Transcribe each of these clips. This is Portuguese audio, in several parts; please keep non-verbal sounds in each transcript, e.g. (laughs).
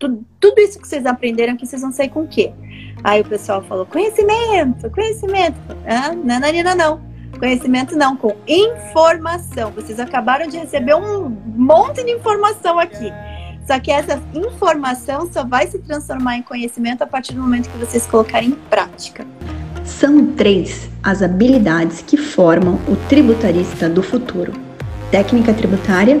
tudo, tudo isso que vocês aprenderam aqui, vocês vão sair com o quê? Aí o pessoal falou, conhecimento, conhecimento. Ah, não, não. Conhecimento não, com informação. Vocês acabaram de receber um monte de informação aqui. Só que essa informação só vai se transformar em conhecimento a partir do momento que vocês colocarem em prática. São três as habilidades que formam o tributarista do futuro: técnica tributária,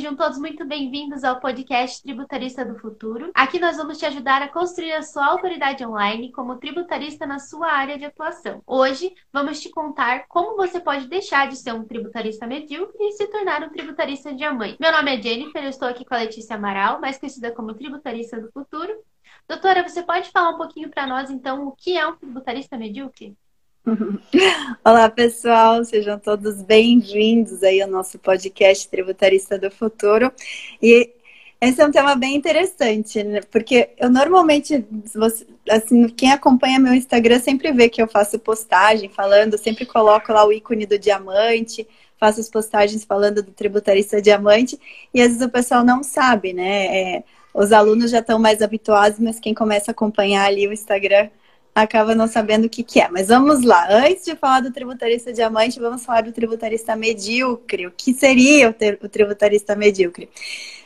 Sejam todos muito bem-vindos ao podcast Tributarista do Futuro. Aqui nós vamos te ajudar a construir a sua autoridade online como tributarista na sua área de atuação. Hoje vamos te contar como você pode deixar de ser um tributarista medíocre e se tornar um tributarista diamante. Meu nome é Jennifer, eu estou aqui com a Letícia Amaral, mais conhecida como tributarista do futuro. Doutora, você pode falar um pouquinho para nós então o que é um tributarista medíocre? Olá, pessoal, sejam todos bem-vindos aí ao nosso podcast Tributarista do Futuro. E esse é um tema bem interessante, né? porque eu normalmente, assim, quem acompanha meu Instagram sempre vê que eu faço postagem falando, sempre coloco lá o ícone do diamante, faço as postagens falando do tributarista diamante, e às vezes o pessoal não sabe, né? É, os alunos já estão mais habituados, mas quem começa a acompanhar ali o Instagram acaba não sabendo o que, que é. Mas vamos lá. Antes de falar do tributarista diamante, vamos falar do tributarista medíocre. O que seria o, o tributarista medíocre?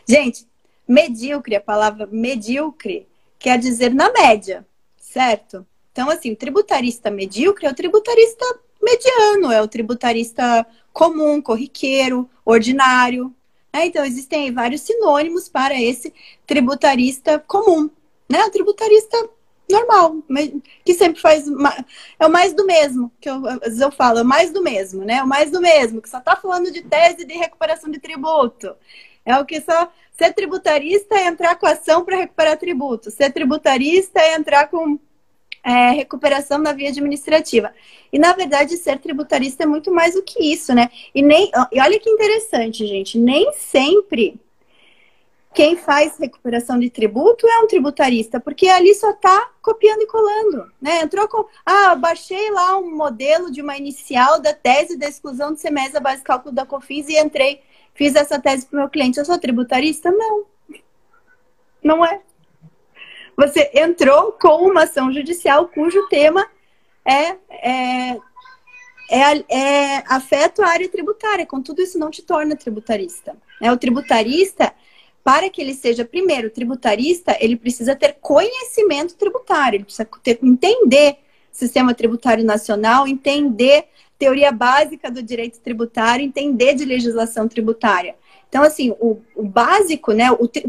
Gente, medíocre, a palavra medíocre quer dizer na média, certo? Então, assim, o tributarista medíocre é o tributarista mediano, é o tributarista comum, corriqueiro, ordinário. Né? Então, existem vários sinônimos para esse tributarista comum, né? O tributarista normal, que sempre faz. É o mais do mesmo, que eu, às vezes eu falo, é o mais do mesmo, né? É o mais do mesmo, que só está falando de tese de recuperação de tributo. É o que só. Ser tributarista é entrar com ação para recuperar tributo. Ser tributarista é entrar com é, recuperação na via administrativa. E, na verdade, ser tributarista é muito mais do que isso, né? E, nem, e olha que interessante, gente, nem sempre quem faz recuperação de tributo é um tributarista, porque ali só está copiando e colando, né? Entrou com, ah, baixei lá um modelo de uma inicial da tese da exclusão de semestre da base de cálculo da COFINS e entrei, fiz essa tese para o meu cliente. Eu sou tributarista? Não. Não é. Você entrou com uma ação judicial cujo tema é, é, é, é afeta a área tributária. Com tudo isso não te torna tributarista. É, o tributarista para que ele seja, primeiro, tributarista, ele precisa ter conhecimento tributário, ele precisa ter, entender sistema tributário nacional, entender teoria básica do direito tributário, entender de legislação tributária. Então, assim, o, o básico, né,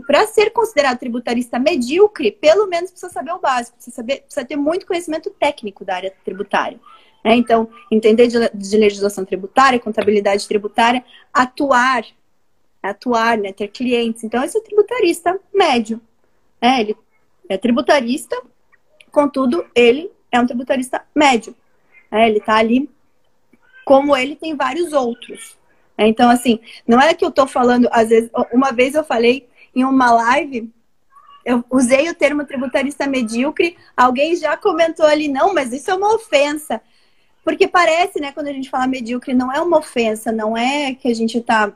para ser considerado tributarista medíocre, pelo menos precisa saber o básico, precisa, saber, precisa ter muito conhecimento técnico da área tributária. Né? Então, entender de, de legislação tributária, contabilidade tributária, atuar atuar, né, ter clientes. Então, esse é o tributarista médio. É, ele é tributarista, contudo, ele é um tributarista médio. É, ele está ali, como ele tem vários outros. É, então, assim, não é que eu estou falando, às vezes, uma vez eu falei em uma live, eu usei o termo tributarista medíocre, alguém já comentou ali, não, mas isso é uma ofensa. Porque parece, né, quando a gente fala medíocre, não é uma ofensa, não é que a gente está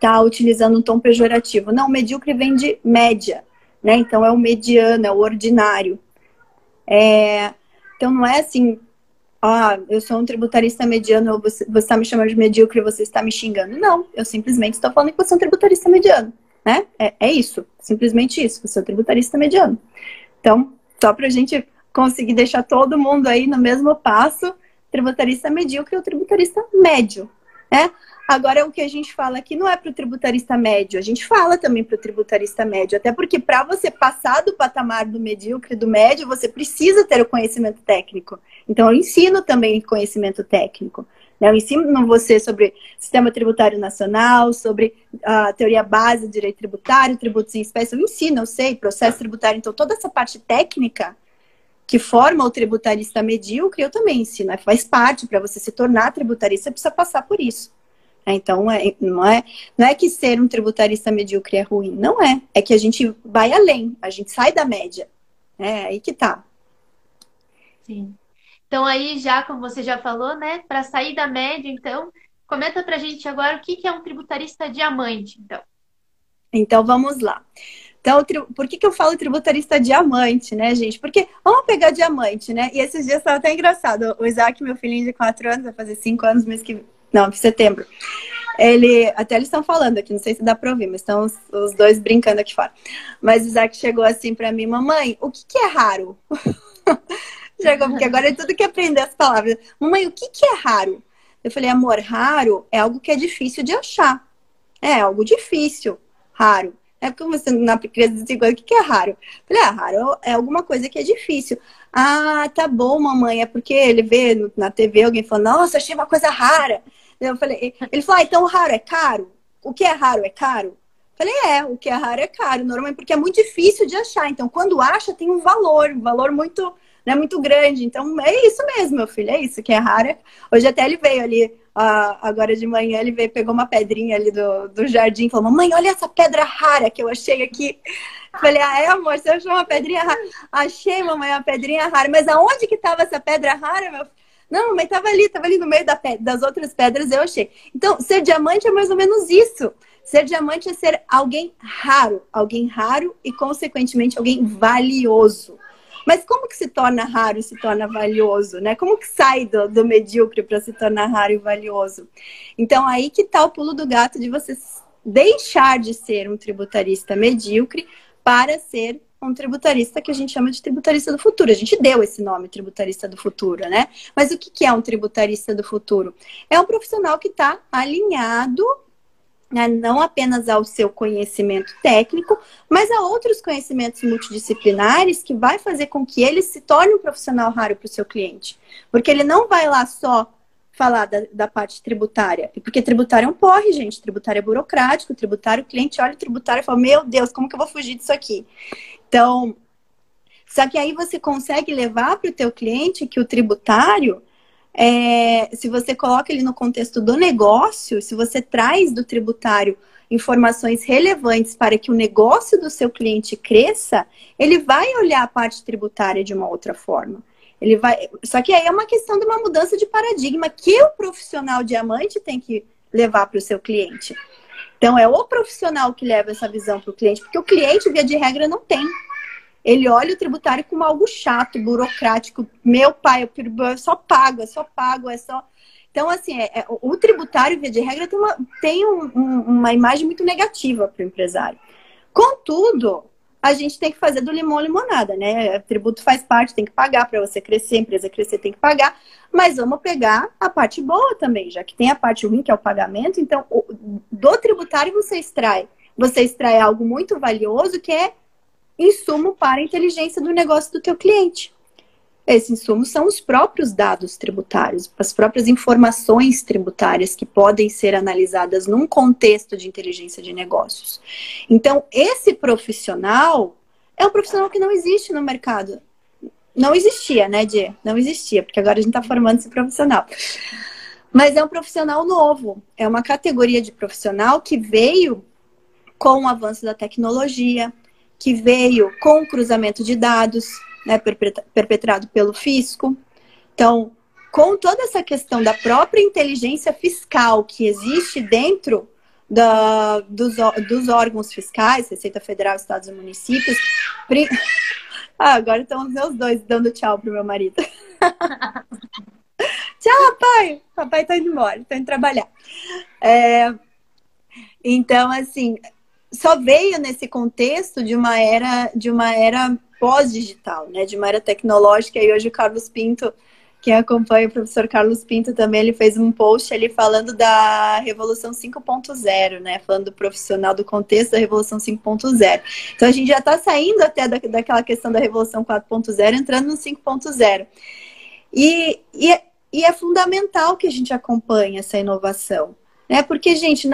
tá utilizando um tom pejorativo. Não, medíocre vem de média, né? Então é o mediano, é o ordinário. É, então não é assim, ah, eu sou um tributarista mediano, você está me chamando de medíocre, você está me xingando. Não, eu simplesmente estou falando que você é um tributarista mediano, né? É, é isso, simplesmente isso, você é um tributarista mediano. Então, só para a gente conseguir deixar todo mundo aí no mesmo passo, tributarista medíocre ou tributarista médio, né? Agora, o que a gente fala aqui não é para o tributarista médio, a gente fala também para o tributarista médio, até porque para você passar do patamar do medíocre do médio, você precisa ter o conhecimento técnico. Então, eu ensino também conhecimento técnico. Né? Eu ensino você sobre sistema tributário nacional, sobre a teoria base do direito tributário, tributos em espécie. Eu ensino, eu sei, processo tributário. Então, toda essa parte técnica que forma o tributarista medíocre, eu também ensino. É, faz parte para você se tornar tributarista, você precisa passar por isso. É, então, é, não, é, não é que ser um tributarista medíocre é ruim, não é. É que a gente vai além, a gente sai da média. É aí que tá. Sim. Então, aí, já como você já falou, né, para sair da média, então, comenta para a gente agora o que é um tributarista diamante, então. Então, vamos lá. Então, por que, que eu falo tributarista diamante, né, gente? Porque vamos pegar diamante, né? E esses dias estava até engraçado. O Isaac, meu filhinho de 4 anos, vai fazer 5 anos mês que não, setembro. Ele, até eles estão falando aqui, não sei se dá para ouvir, mas estão os, os, dois brincando aqui fora. Mas o Isaac chegou assim para mim, mamãe, o que, que é raro? (laughs) chegou, porque agora é tudo que aprender as palavras. Mamãe, o que, que é raro? Eu falei, amor, raro é algo que é difícil de achar. É algo difícil, raro. É porque você na criança de 5 anos, o que, que é raro? Eu falei, ah, raro é alguma coisa que é difícil. Ah, tá bom, mamãe, é porque ele vê na TV alguém falando, nossa, achei uma coisa rara. Eu falei, ele falou, ah, então raro é caro? O que é raro é caro? Eu falei, é, o que é raro é caro, normalmente porque é muito difícil de achar. Então, quando acha, tem um valor, um valor muito, né, muito grande. Então, é isso mesmo, meu filho, é isso que é raro. Hoje até ele veio ali, uh, agora de manhã, ele veio, pegou uma pedrinha ali do, do jardim e falou, mamãe, olha essa pedra rara que eu achei aqui. Falei, ah, é, amor, você achou uma pedrinha rara? Achei, mamãe, uma pedrinha rara. Mas aonde que estava essa pedra rara, meu? Não, mas estava ali, estava ali no meio da das outras pedras, eu achei. Então, ser diamante é mais ou menos isso. Ser diamante é ser alguém raro, alguém raro e, consequentemente, alguém valioso. Mas como que se torna raro e se torna valioso, né? Como que sai do, do medíocre para se tornar raro e valioso? Então, aí que tá o pulo do gato de você deixar de ser um tributarista medíocre para ser um tributarista que a gente chama de tributarista do futuro. A gente deu esse nome, tributarista do futuro, né? Mas o que é um tributarista do futuro? É um profissional que está alinhado não apenas ao seu conhecimento técnico, mas a outros conhecimentos multidisciplinares que vai fazer com que ele se torne um profissional raro para o seu cliente. Porque ele não vai lá só falar da, da, parte tributária. Porque tributário é um porre, gente. Tributário é burocrático, tributário, o cliente olha o tributário e fala, meu Deus, como que eu vou fugir disso aqui? Então, só que aí você consegue levar para o teu cliente que o tributário, é, se você coloca ele no contexto do negócio, se você traz do tributário informações relevantes para que o negócio do seu cliente cresça, ele vai olhar a parte tributária de uma outra forma. Ele vai, só que aí é uma questão de uma mudança de paradigma que o profissional diamante tem que levar para o seu cliente. Então, é o profissional que leva essa visão para o cliente, porque o cliente, via de regra, não tem. Ele olha o tributário como algo chato, burocrático. Meu pai, eu só pago, é só pago, é só. Então, assim, é, é, o tributário, via de regra, tem uma, tem um, um, uma imagem muito negativa para o empresário. Contudo, a gente tem que fazer do limão limonada, né? O tributo faz parte, tem que pagar para você crescer, a empresa crescer tem que pagar, mas vamos pegar a parte boa também, já que tem a parte ruim que é o pagamento, então do tributário você extrai, você extrai algo muito valioso que é insumo para a inteligência do negócio do teu cliente. Esses insumos são os próprios dados tributários, as próprias informações tributárias que podem ser analisadas num contexto de inteligência de negócios. Então, esse profissional é um profissional que não existe no mercado. Não existia, né, Dê? Não existia, porque agora a gente está formando esse profissional. Mas é um profissional novo, é uma categoria de profissional que veio com o avanço da tecnologia, que veio com o cruzamento de dados, né, perpetrado pelo fisco. Então, com toda essa questão da própria inteligência fiscal que existe dentro da, dos, dos, órgãos fiscais, Receita Federal, Estados e Municípios. (laughs) Ah, agora estão os meus dois dando tchau pro meu marido. (laughs) tchau, papai! Papai tá indo embora, tá indo trabalhar. É... Então, assim, só veio nesse contexto de uma era de uma era pós-digital, né, de uma era tecnológica. E hoje o Carlos Pinto, quem acompanha o professor Carlos Pinto também, ele fez um post ali falando da Revolução 5.0, né, falando do profissional, do contexto da Revolução 5.0. Então a gente já está saindo até da, daquela questão da Revolução 4.0, entrando no 5.0. E, e, é, e é fundamental que a gente acompanhe essa inovação, né, porque, gente,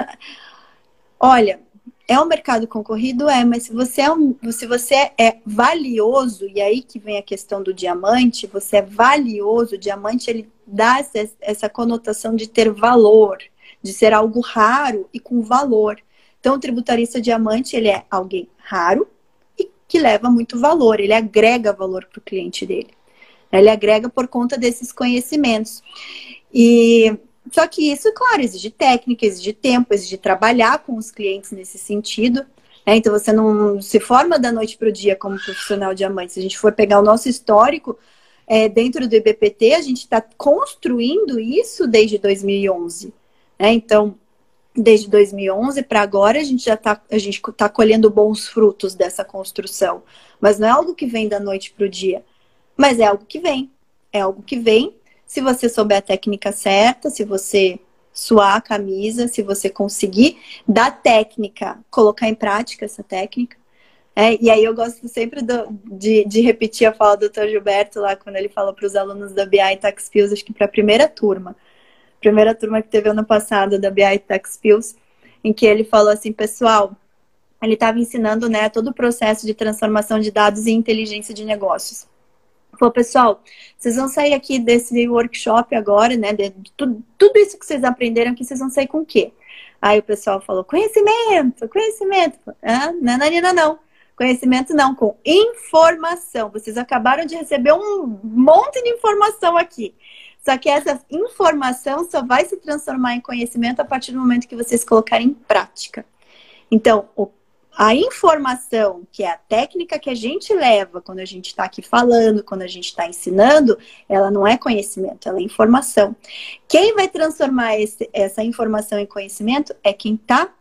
olha, é um mercado concorrido? É, mas se você é, um, se você é valioso, e aí que vem a questão do diamante, você é valioso, o diamante ele dá essa, essa conotação de ter valor, de ser algo raro e com valor. Então, o tributarista diamante, ele é alguém raro e que leva muito valor, ele agrega valor para o cliente dele. Ele agrega por conta desses conhecimentos. E só que isso, claro, exige técnica, exige tempo, exige trabalhar com os clientes nesse sentido. Né? Então você não se forma da noite para o dia como profissional diamante. Se a gente for pegar o nosso histórico é, dentro do IBPT, a gente está construindo isso desde 2011. Né? Então, desde 2011 para agora, a gente já está está colhendo bons frutos dessa construção. Mas não é algo que vem da noite para o dia, mas é algo que vem. É algo que vem se você souber a técnica certa, se você suar a camisa, se você conseguir da técnica, colocar em prática essa técnica. É, e aí eu gosto sempre do, de, de, repetir a fala do Dr. Gilberto lá, quando ele fala para os alunos da BI Tax Pills, acho que para a primeira turma. Primeira turma que teve ano passado da BI Tax Pills, em que ele falou assim, pessoal, ele estava ensinando né, todo o processo de transformação de dados em inteligência de negócios. Pô, pessoal, vocês vão sair aqui desse workshop agora, né? De, tudo, tudo isso que vocês aprenderam aqui, vocês vão sair com o quê? Aí o pessoal falou, conhecimento, conhecimento. Ah, não, não. Conhecimento não, com informação. Vocês acabaram de receber um monte de informação aqui. Só que essa informação só vai se transformar em conhecimento a partir do momento que vocês colocarem em prática. Então, o a informação, que é a técnica que a gente leva quando a gente está aqui falando, quando a gente está ensinando, ela não é conhecimento, ela é informação. Quem vai transformar esse, essa informação em conhecimento é quem está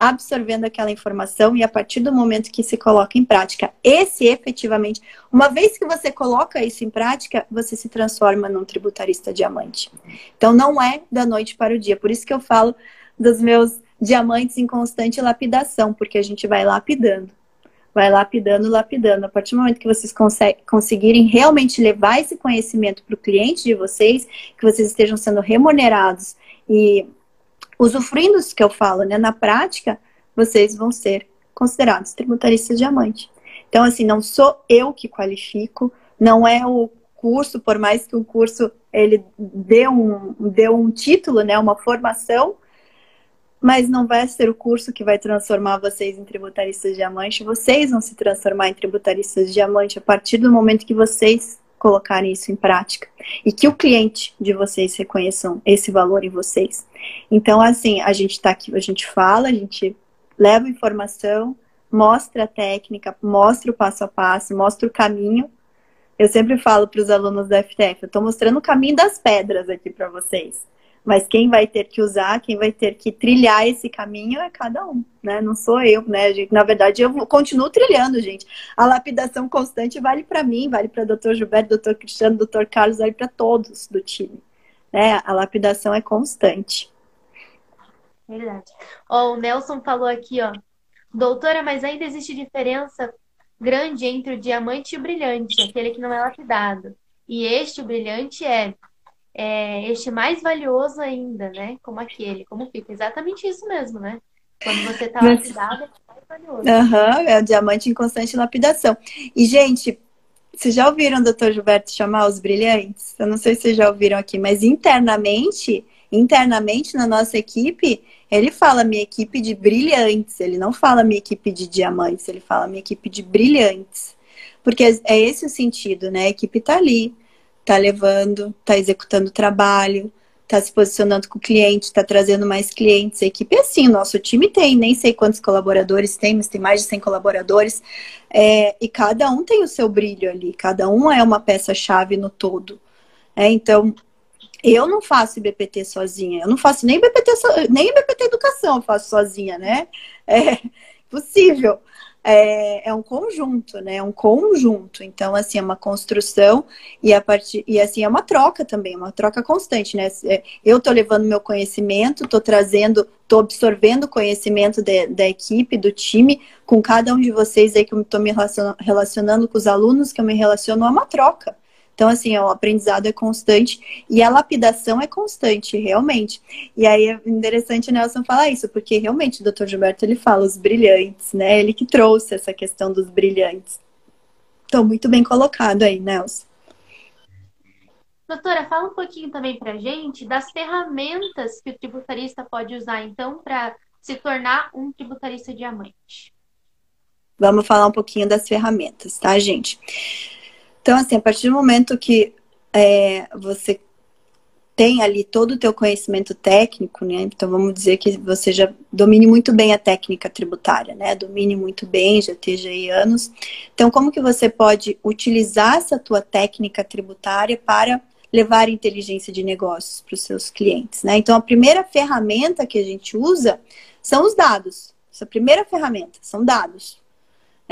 absorvendo aquela informação e a partir do momento que se coloca em prática. Esse efetivamente, uma vez que você coloca isso em prática, você se transforma num tributarista diamante. Então não é da noite para o dia. Por isso que eu falo dos meus diamantes em constante lapidação, porque a gente vai lapidando. Vai lapidando, lapidando. A partir do momento que vocês conseguirem realmente levar esse conhecimento para o cliente de vocês, que vocês estejam sendo remunerados e usufruindo isso que eu falo, né? Na prática, vocês vão ser considerados tributaristas diamante. Então, assim, não sou eu que qualifico, não é o curso, por mais que o curso ele dê um, dê um título, né, uma formação, mas não vai ser o curso que vai transformar vocês em tributaristas diamante. Vocês vão se transformar em tributaristas diamante a partir do momento que vocês colocarem isso em prática e que o cliente de vocês reconheçam esse valor em vocês. Então, assim, a gente está aqui, a gente fala, a gente leva informação, mostra a técnica, mostra o passo a passo, mostra o caminho. Eu sempre falo para os alunos da FTF, eu estou mostrando o caminho das pedras aqui para vocês. Mas quem vai ter que usar, quem vai ter que trilhar esse caminho é cada um, né? Não sou eu, né? Na verdade, eu continuo trilhando, gente. A lapidação constante vale para mim, vale para Dr. Gilberto, Dr. Cristiano, Dr. Carlos, vale para todos do time. Né? A lapidação é constante. Verdade. Ó, o Nelson falou aqui, ó. Doutora, mas ainda existe diferença grande entre o diamante e o brilhante, aquele que não é lapidado. E este, o brilhante, é é, este mais valioso ainda, né? Como aquele, como fica. Exatamente isso mesmo, né? Quando você está lapidado, é mais valioso. Uhum, é o diamante em constante lapidação. E, gente, vocês já ouviram o doutor Gilberto chamar os brilhantes? Eu não sei se vocês já ouviram aqui, mas internamente, internamente na nossa equipe, ele fala minha equipe de brilhantes, ele não fala minha equipe de diamantes, ele fala minha equipe de brilhantes. Porque é esse o sentido, né? A equipe está ali, está levando, está executando trabalho, está se posicionando com o cliente, está trazendo mais clientes. A equipe é assim, nosso time tem, nem sei quantos colaboradores tem, mas tem mais de 100 colaboradores. É, e cada um tem o seu brilho ali, cada um é uma peça-chave no todo. É, então, eu não faço IBPT sozinha, eu não faço nem IBPT, nem IBPT Educação eu faço sozinha, né? É possível é, é um conjunto, né? É um conjunto. Então, assim, é uma construção e a partir e assim é uma troca também, uma troca constante, né? É, eu tô levando meu conhecimento, tô trazendo, tô absorvendo o conhecimento de, da equipe, do time, com cada um de vocês aí que eu tô me relacionando, relacionando com os alunos, que eu me relaciono, é uma troca. Então, assim, o aprendizado é constante e a lapidação é constante, realmente. E aí é interessante Nelson falar isso, porque realmente o Dr. Gilberto ele fala os brilhantes, né? Ele que trouxe essa questão dos brilhantes. Então, muito bem colocado aí, Nelson. Doutora, fala um pouquinho também para gente das ferramentas que o tributarista pode usar, então, para se tornar um tributarista diamante. Vamos falar um pouquinho das ferramentas, tá, gente? Então, assim, a partir do momento que é, você tem ali todo o teu conhecimento técnico, né? Então vamos dizer que você já domine muito bem a técnica tributária, né? Domine muito bem, já esteja aí anos. Então, como que você pode utilizar essa tua técnica tributária para levar inteligência de negócios para os seus clientes, né? Então, a primeira ferramenta que a gente usa são os dados. Essa primeira ferramenta são dados.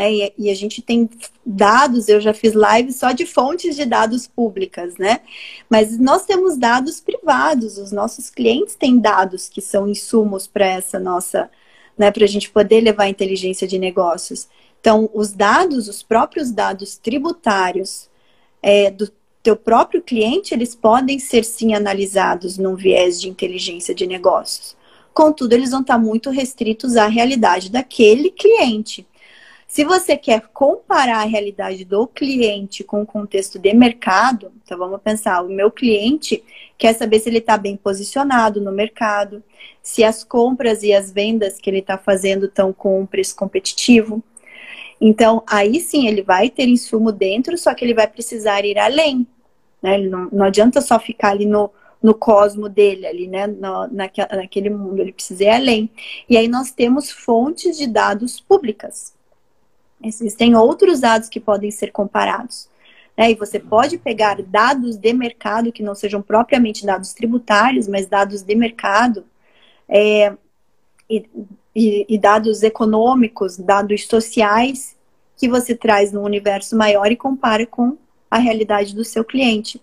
É, e, a gente tem dados, eu já fiz live só de fontes de dados públicas, né? Mas nós temos dados privados, os nossos clientes têm dados que são insumos para essa nossa, né, para a gente poder levar inteligência de negócios. Então, os dados, os próprios dados tributários é, do teu próprio cliente, eles podem ser sim analisados num viés de inteligência de negócios. Contudo, eles vão estar muito restritos à realidade daquele cliente. Se você quer comparar a realidade do cliente com o contexto de mercado, então vamos pensar, o meu cliente quer saber se ele está bem posicionado no mercado, se as compras e as vendas que ele está fazendo estão com um preço competitivo, então, aí sim, ele vai ter insumo dentro, só que ele vai precisar ir além. Né? Não, não adianta só ficar ali no, no cosmo dele, ali, né? No, naquele mundo, ele precisa ir além. E aí nós temos fontes de dados públicas. Existem outros dados que podem ser comparados. Né? E você pode pegar dados de mercado, que não sejam propriamente dados tributários, mas dados de mercado, é, e, e, e dados econômicos, dados sociais, que você traz no universo maior e compara com a realidade do seu cliente.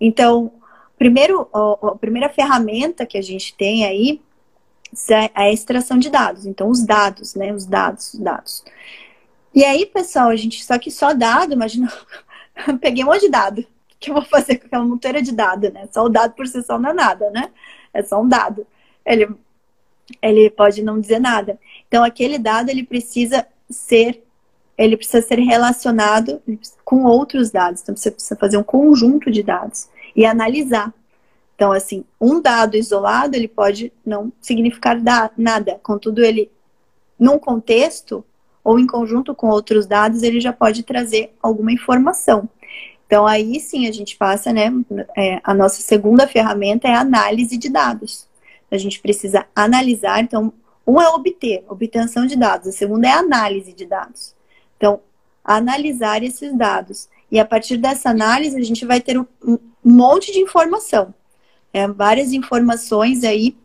Então, primeiro, a primeira ferramenta que a gente tem aí é a extração de dados. Então, os dados, né? Os dados, os dados. E aí, pessoal, a gente só que só dado, imagina, (laughs) peguei um monte de dado. O que eu vou fazer com aquela monteira de dado, né? Só o dado por si só não é nada, né? É só um dado. Ele ele pode não dizer nada. Então, aquele dado ele precisa ser ele precisa ser relacionado com outros dados. Então, você precisa fazer um conjunto de dados e analisar. Então, assim, um dado isolado, ele pode não significar nada. Contudo, ele, num contexto, ou em conjunto com outros dados, ele já pode trazer alguma informação. Então, aí sim, a gente passa, né, é, a nossa segunda ferramenta é a análise de dados a gente precisa analisar. Então, um é obter, obtenção de dados, a segunda é análise de dados. Então, analisar esses dados. E a partir dessa análise, a gente vai ter um, um monte de informação. É, várias informações aí,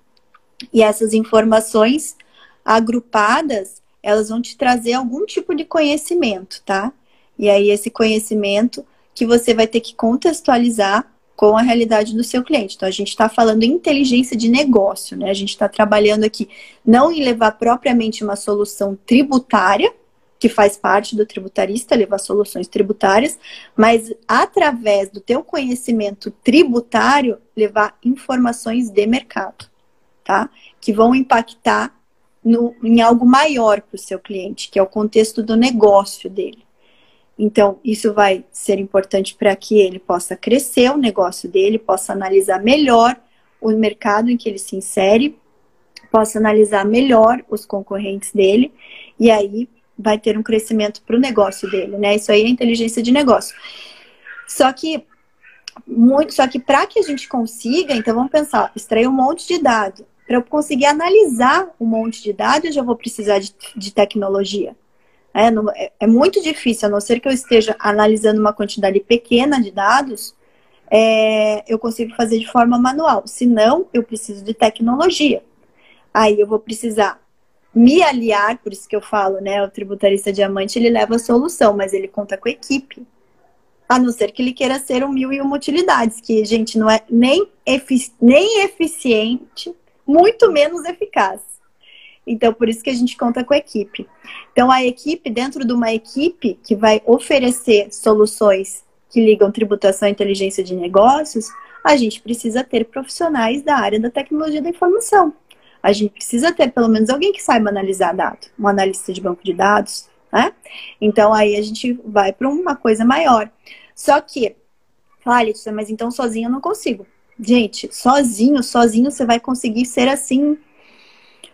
e essas informações agrupadas, elas vão te trazer algum tipo de conhecimento, tá? E aí, esse conhecimento que você vai ter que contextualizar com a realidade do seu cliente. Então, a gente está falando inteligência de negócio, né? A gente está trabalhando aqui não em levar propriamente uma solução tributária, que faz parte do tributarista, levar soluções tributárias, mas através do teu conhecimento tributário, levar informações de mercado, tá? Que vão impactar no, em algo maior para o seu cliente, que é o contexto do negócio dele. Então, isso vai ser importante para que ele possa crescer o negócio dele, possa analisar melhor o mercado em que ele se insere, possa analisar melhor os concorrentes dele, e aí vai ter um crescimento para o negócio dele, né? Isso aí é inteligência de negócio. Só que muito, só que para que a gente consiga, então vamos pensar, extrair um monte de dados. Para eu conseguir analisar um monte de dados, eu já vou precisar de, de tecnologia. É, é, é, muito difícil, a não ser que eu esteja analisando uma quantidade pequena de dados, é, eu consigo fazer de forma manual. Se não, eu preciso de tecnologia. Aí eu vou precisar me aliar, por isso que eu falo, né? O tributarista diamante ele leva a solução, mas ele conta com a equipe. A não ser que ele queira ser um mil e uma utilidades, que, gente, não é nem, efici nem eficiente, muito menos eficaz. Então, por isso que a gente conta com a equipe. Então, a equipe, dentro de uma equipe que vai oferecer soluções que ligam tributação e inteligência de negócios, a gente precisa ter profissionais da área da tecnologia da informação. A gente precisa ter pelo menos alguém que saiba analisar dados, um analista de banco de dados, né? Então aí a gente vai para uma coisa maior. Só que, olha, mas então sozinho eu não consigo. Gente, sozinho, sozinho você vai conseguir ser assim,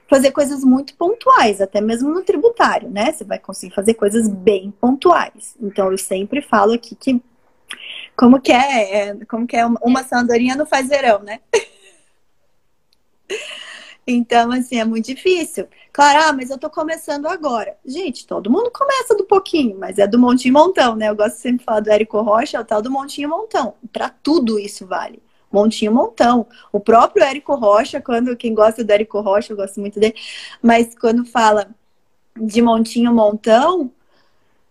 fazer coisas muito pontuais, até mesmo no tributário, né? Você vai conseguir fazer coisas bem pontuais. Então eu sempre falo aqui que como que é, é como que é uma sandorinha não faz verão, né? (laughs) Então, assim, é muito difícil. Claro, ah, mas eu tô começando agora. Gente, todo mundo começa do pouquinho, mas é do montinho montão, né? Eu gosto sempre de falar do Érico Rocha, é o tal do montinho montão. Para tudo isso vale. Montinho montão. O próprio Érico Rocha, quando quem gosta do Érico Rocha, eu gosto muito dele, mas quando fala de montinho montão,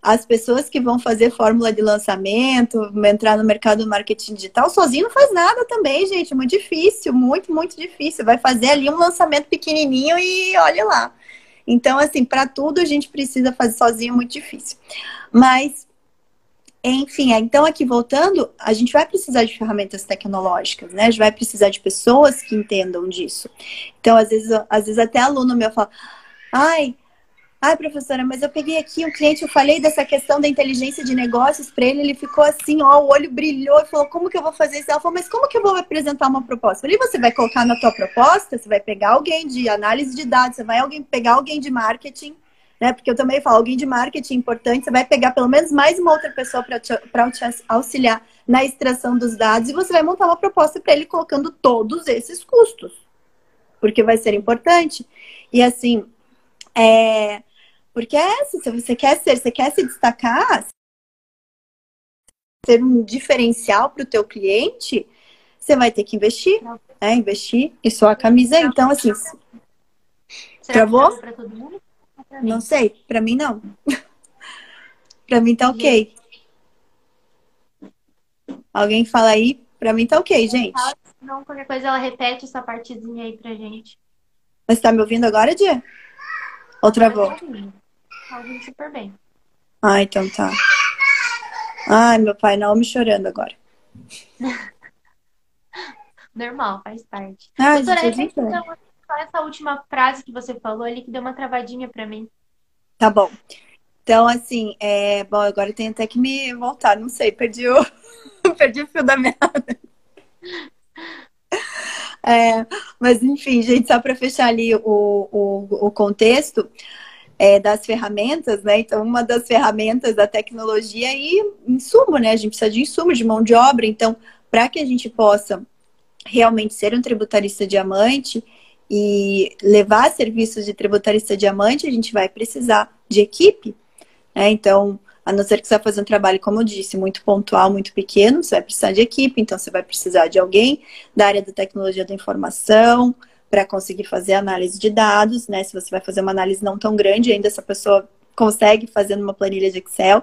as pessoas que vão fazer fórmula de lançamento, entrar no mercado do marketing digital, sozinho não faz nada também, gente. Muito difícil, muito, muito difícil. Vai fazer ali um lançamento pequenininho e olha lá. Então, assim, para tudo a gente precisa fazer sozinho, muito difícil. Mas, enfim, então aqui voltando, a gente vai precisar de ferramentas tecnológicas, né? A gente vai precisar de pessoas que entendam disso. Então, às vezes, às vezes até aluno meu fala, ai, Ai, professora, mas eu peguei aqui um cliente, eu falei dessa questão da inteligência de negócios para ele, ele ficou assim, ó, o olho brilhou e falou, como que eu vou fazer isso? Ela falou, mas como que eu vou apresentar uma proposta? Falei, você vai colocar na tua proposta, você vai pegar alguém de análise de dados, você vai alguém, pegar alguém de marketing, né? Porque eu também falo, alguém de marketing importante, você vai pegar pelo menos mais uma outra pessoa para te, te auxiliar na extração dos dados e você vai montar uma proposta para ele colocando todos esses custos. Porque vai ser importante. E assim, é, porque é essa, se você quer ser, você quer se destacar, ser um diferencial para o teu cliente, você vai ter que investir, né? Investir e só a camisa. Então, assim. Será travou? Não sei, para mim não. (laughs) para mim tá ok. Alguém fala aí? Para mim tá ok, gente. Não, qualquer coisa ela repete essa partezinha aí pra gente. Mas tá me ouvindo agora, Dia? Ou travou? Tá ouvindo super bem. Ah, então tá. Ai, meu pai, não me chorando agora. (laughs) Normal, faz parte. Ah, Doutora, repete então só essa última frase que você falou ali que deu uma travadinha para mim. Tá bom. Então, assim, é... bom, agora eu tenho até que me voltar, não sei, perdi o, (laughs) perdi o fio da meada. É, mas, enfim, gente, só para fechar ali o, o, o contexto, é, das ferramentas, né? Então, uma das ferramentas da tecnologia e insumo, né? A gente precisa de insumo, de mão de obra. Então, para que a gente possa realmente ser um tributarista diamante e levar serviços de tributarista diamante, a gente vai precisar de equipe. Né? Então, a não ser que você vai fazer um trabalho, como eu disse, muito pontual, muito pequeno, você vai precisar de equipe, então você vai precisar de alguém da área da tecnologia da informação, para conseguir fazer análise de dados, né? Se você vai fazer uma análise não tão grande, ainda essa pessoa consegue fazer numa planilha de Excel.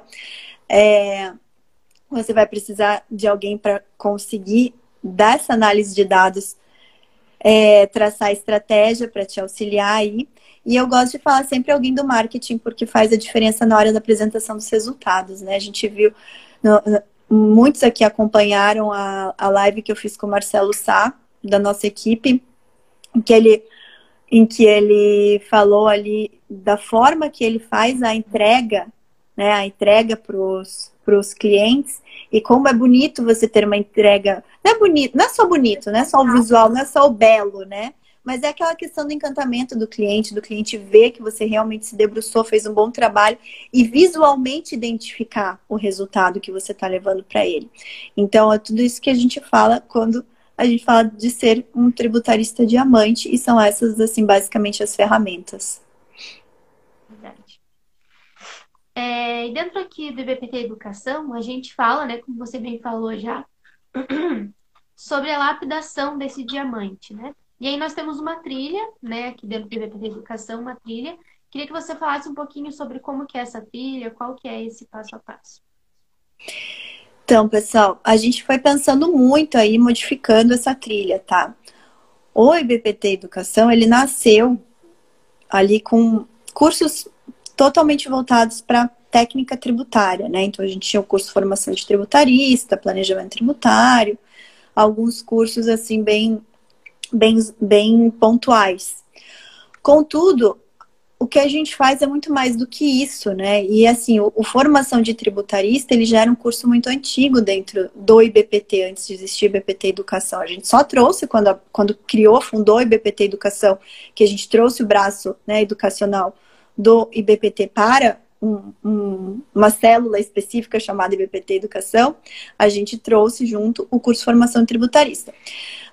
É, você vai precisar de alguém para conseguir dar essa análise de dados, é, traçar estratégia para te auxiliar aí. E eu gosto de falar sempre alguém do marketing, porque faz a diferença na hora da apresentação dos resultados, né? A gente viu, no, muitos aqui acompanharam a, a live que eu fiz com o Marcelo Sá, da nossa equipe, que ele, em que ele falou ali da forma que ele faz a entrega, né, a entrega para os clientes e como é bonito você ter uma entrega. Não é bonito, não é só bonito, não é só o visual, não é só o belo, né? Mas é aquela questão do encantamento do cliente, do cliente ver que você realmente se debruçou, fez um bom trabalho e visualmente identificar o resultado que você está levando para ele. Então, é tudo isso que a gente fala quando a gente fala de ser um tributarista diamante e são essas, assim, basicamente as ferramentas. Verdade. É, dentro aqui do IBPT Educação, a gente fala, né, como você bem falou já, (clears throat) sobre a lapidação desse diamante, né? E aí nós temos uma trilha, né, aqui dentro do IBPT Educação, uma trilha. Queria que você falasse um pouquinho sobre como que é essa trilha, qual que é esse passo a passo. Então, pessoal, a gente foi pensando muito aí, modificando essa trilha, tá? O IBPT Educação, ele nasceu ali com cursos totalmente voltados para técnica tributária, né? Então a gente tinha o curso de formação de tributarista, planejamento tributário, alguns cursos assim bem, bem, bem pontuais. Contudo, o que a gente faz é muito mais do que isso, né? E assim, o, o, formação de tributarista, ele já era um curso muito antigo dentro do IBPT, antes de existir IBPT Educação. A gente só trouxe quando, quando criou, fundou o IBPT Educação, que a gente trouxe o braço né, educacional do IBPT para um, um, uma célula específica chamada IBPT Educação, a gente trouxe junto o curso Formação Tributarista.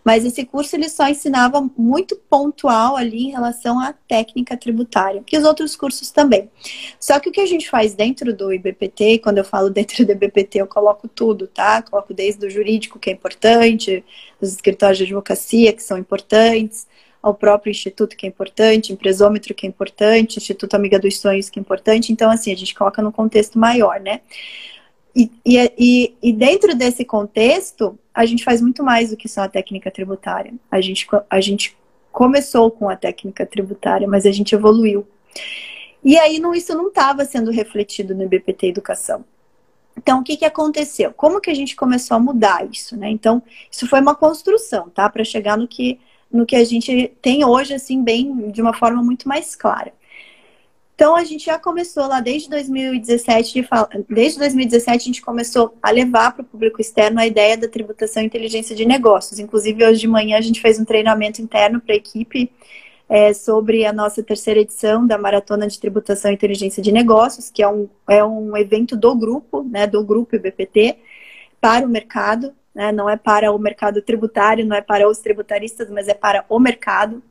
Mas esse curso ele só ensinava muito pontual ali em relação à técnica tributária, que os outros cursos também. Só que o que a gente faz dentro do IBPT, quando eu falo dentro do IBPT, eu coloco tudo, tá? Coloco desde o jurídico, que é importante, os escritórios de advocacia, que são importantes, ao próprio instituto, que é importante, empresômetro, que é importante, Instituto Amiga dos Sonhos, que é importante. Então, assim, a gente coloca no contexto maior, né? E, e, e, dentro desse contexto, a gente faz muito mais do que só a técnica tributária. A gente, a gente começou com a técnica tributária, mas a gente evoluiu. E aí não, isso não estava sendo refletido no IBPT Educação. Então, o que, que aconteceu? Como que a gente começou a mudar isso, né? Então, isso foi uma construção, tá? Para chegar no que, no que a gente tem hoje, assim, bem, de uma forma muito mais clara. Então a gente já começou lá desde 2017, de desde 2017 a gente começou a levar para o público externo a ideia da tributação e inteligência de negócios. Inclusive hoje de manhã a gente fez um treinamento interno para a equipe é, sobre a nossa terceira edição da Maratona de Tributação e Inteligência de Negócios, que é um, é um evento do grupo, né, do grupo IBPT, para o mercado, né, não é para o mercado tributário, não é para os tributaristas, mas é para o mercado.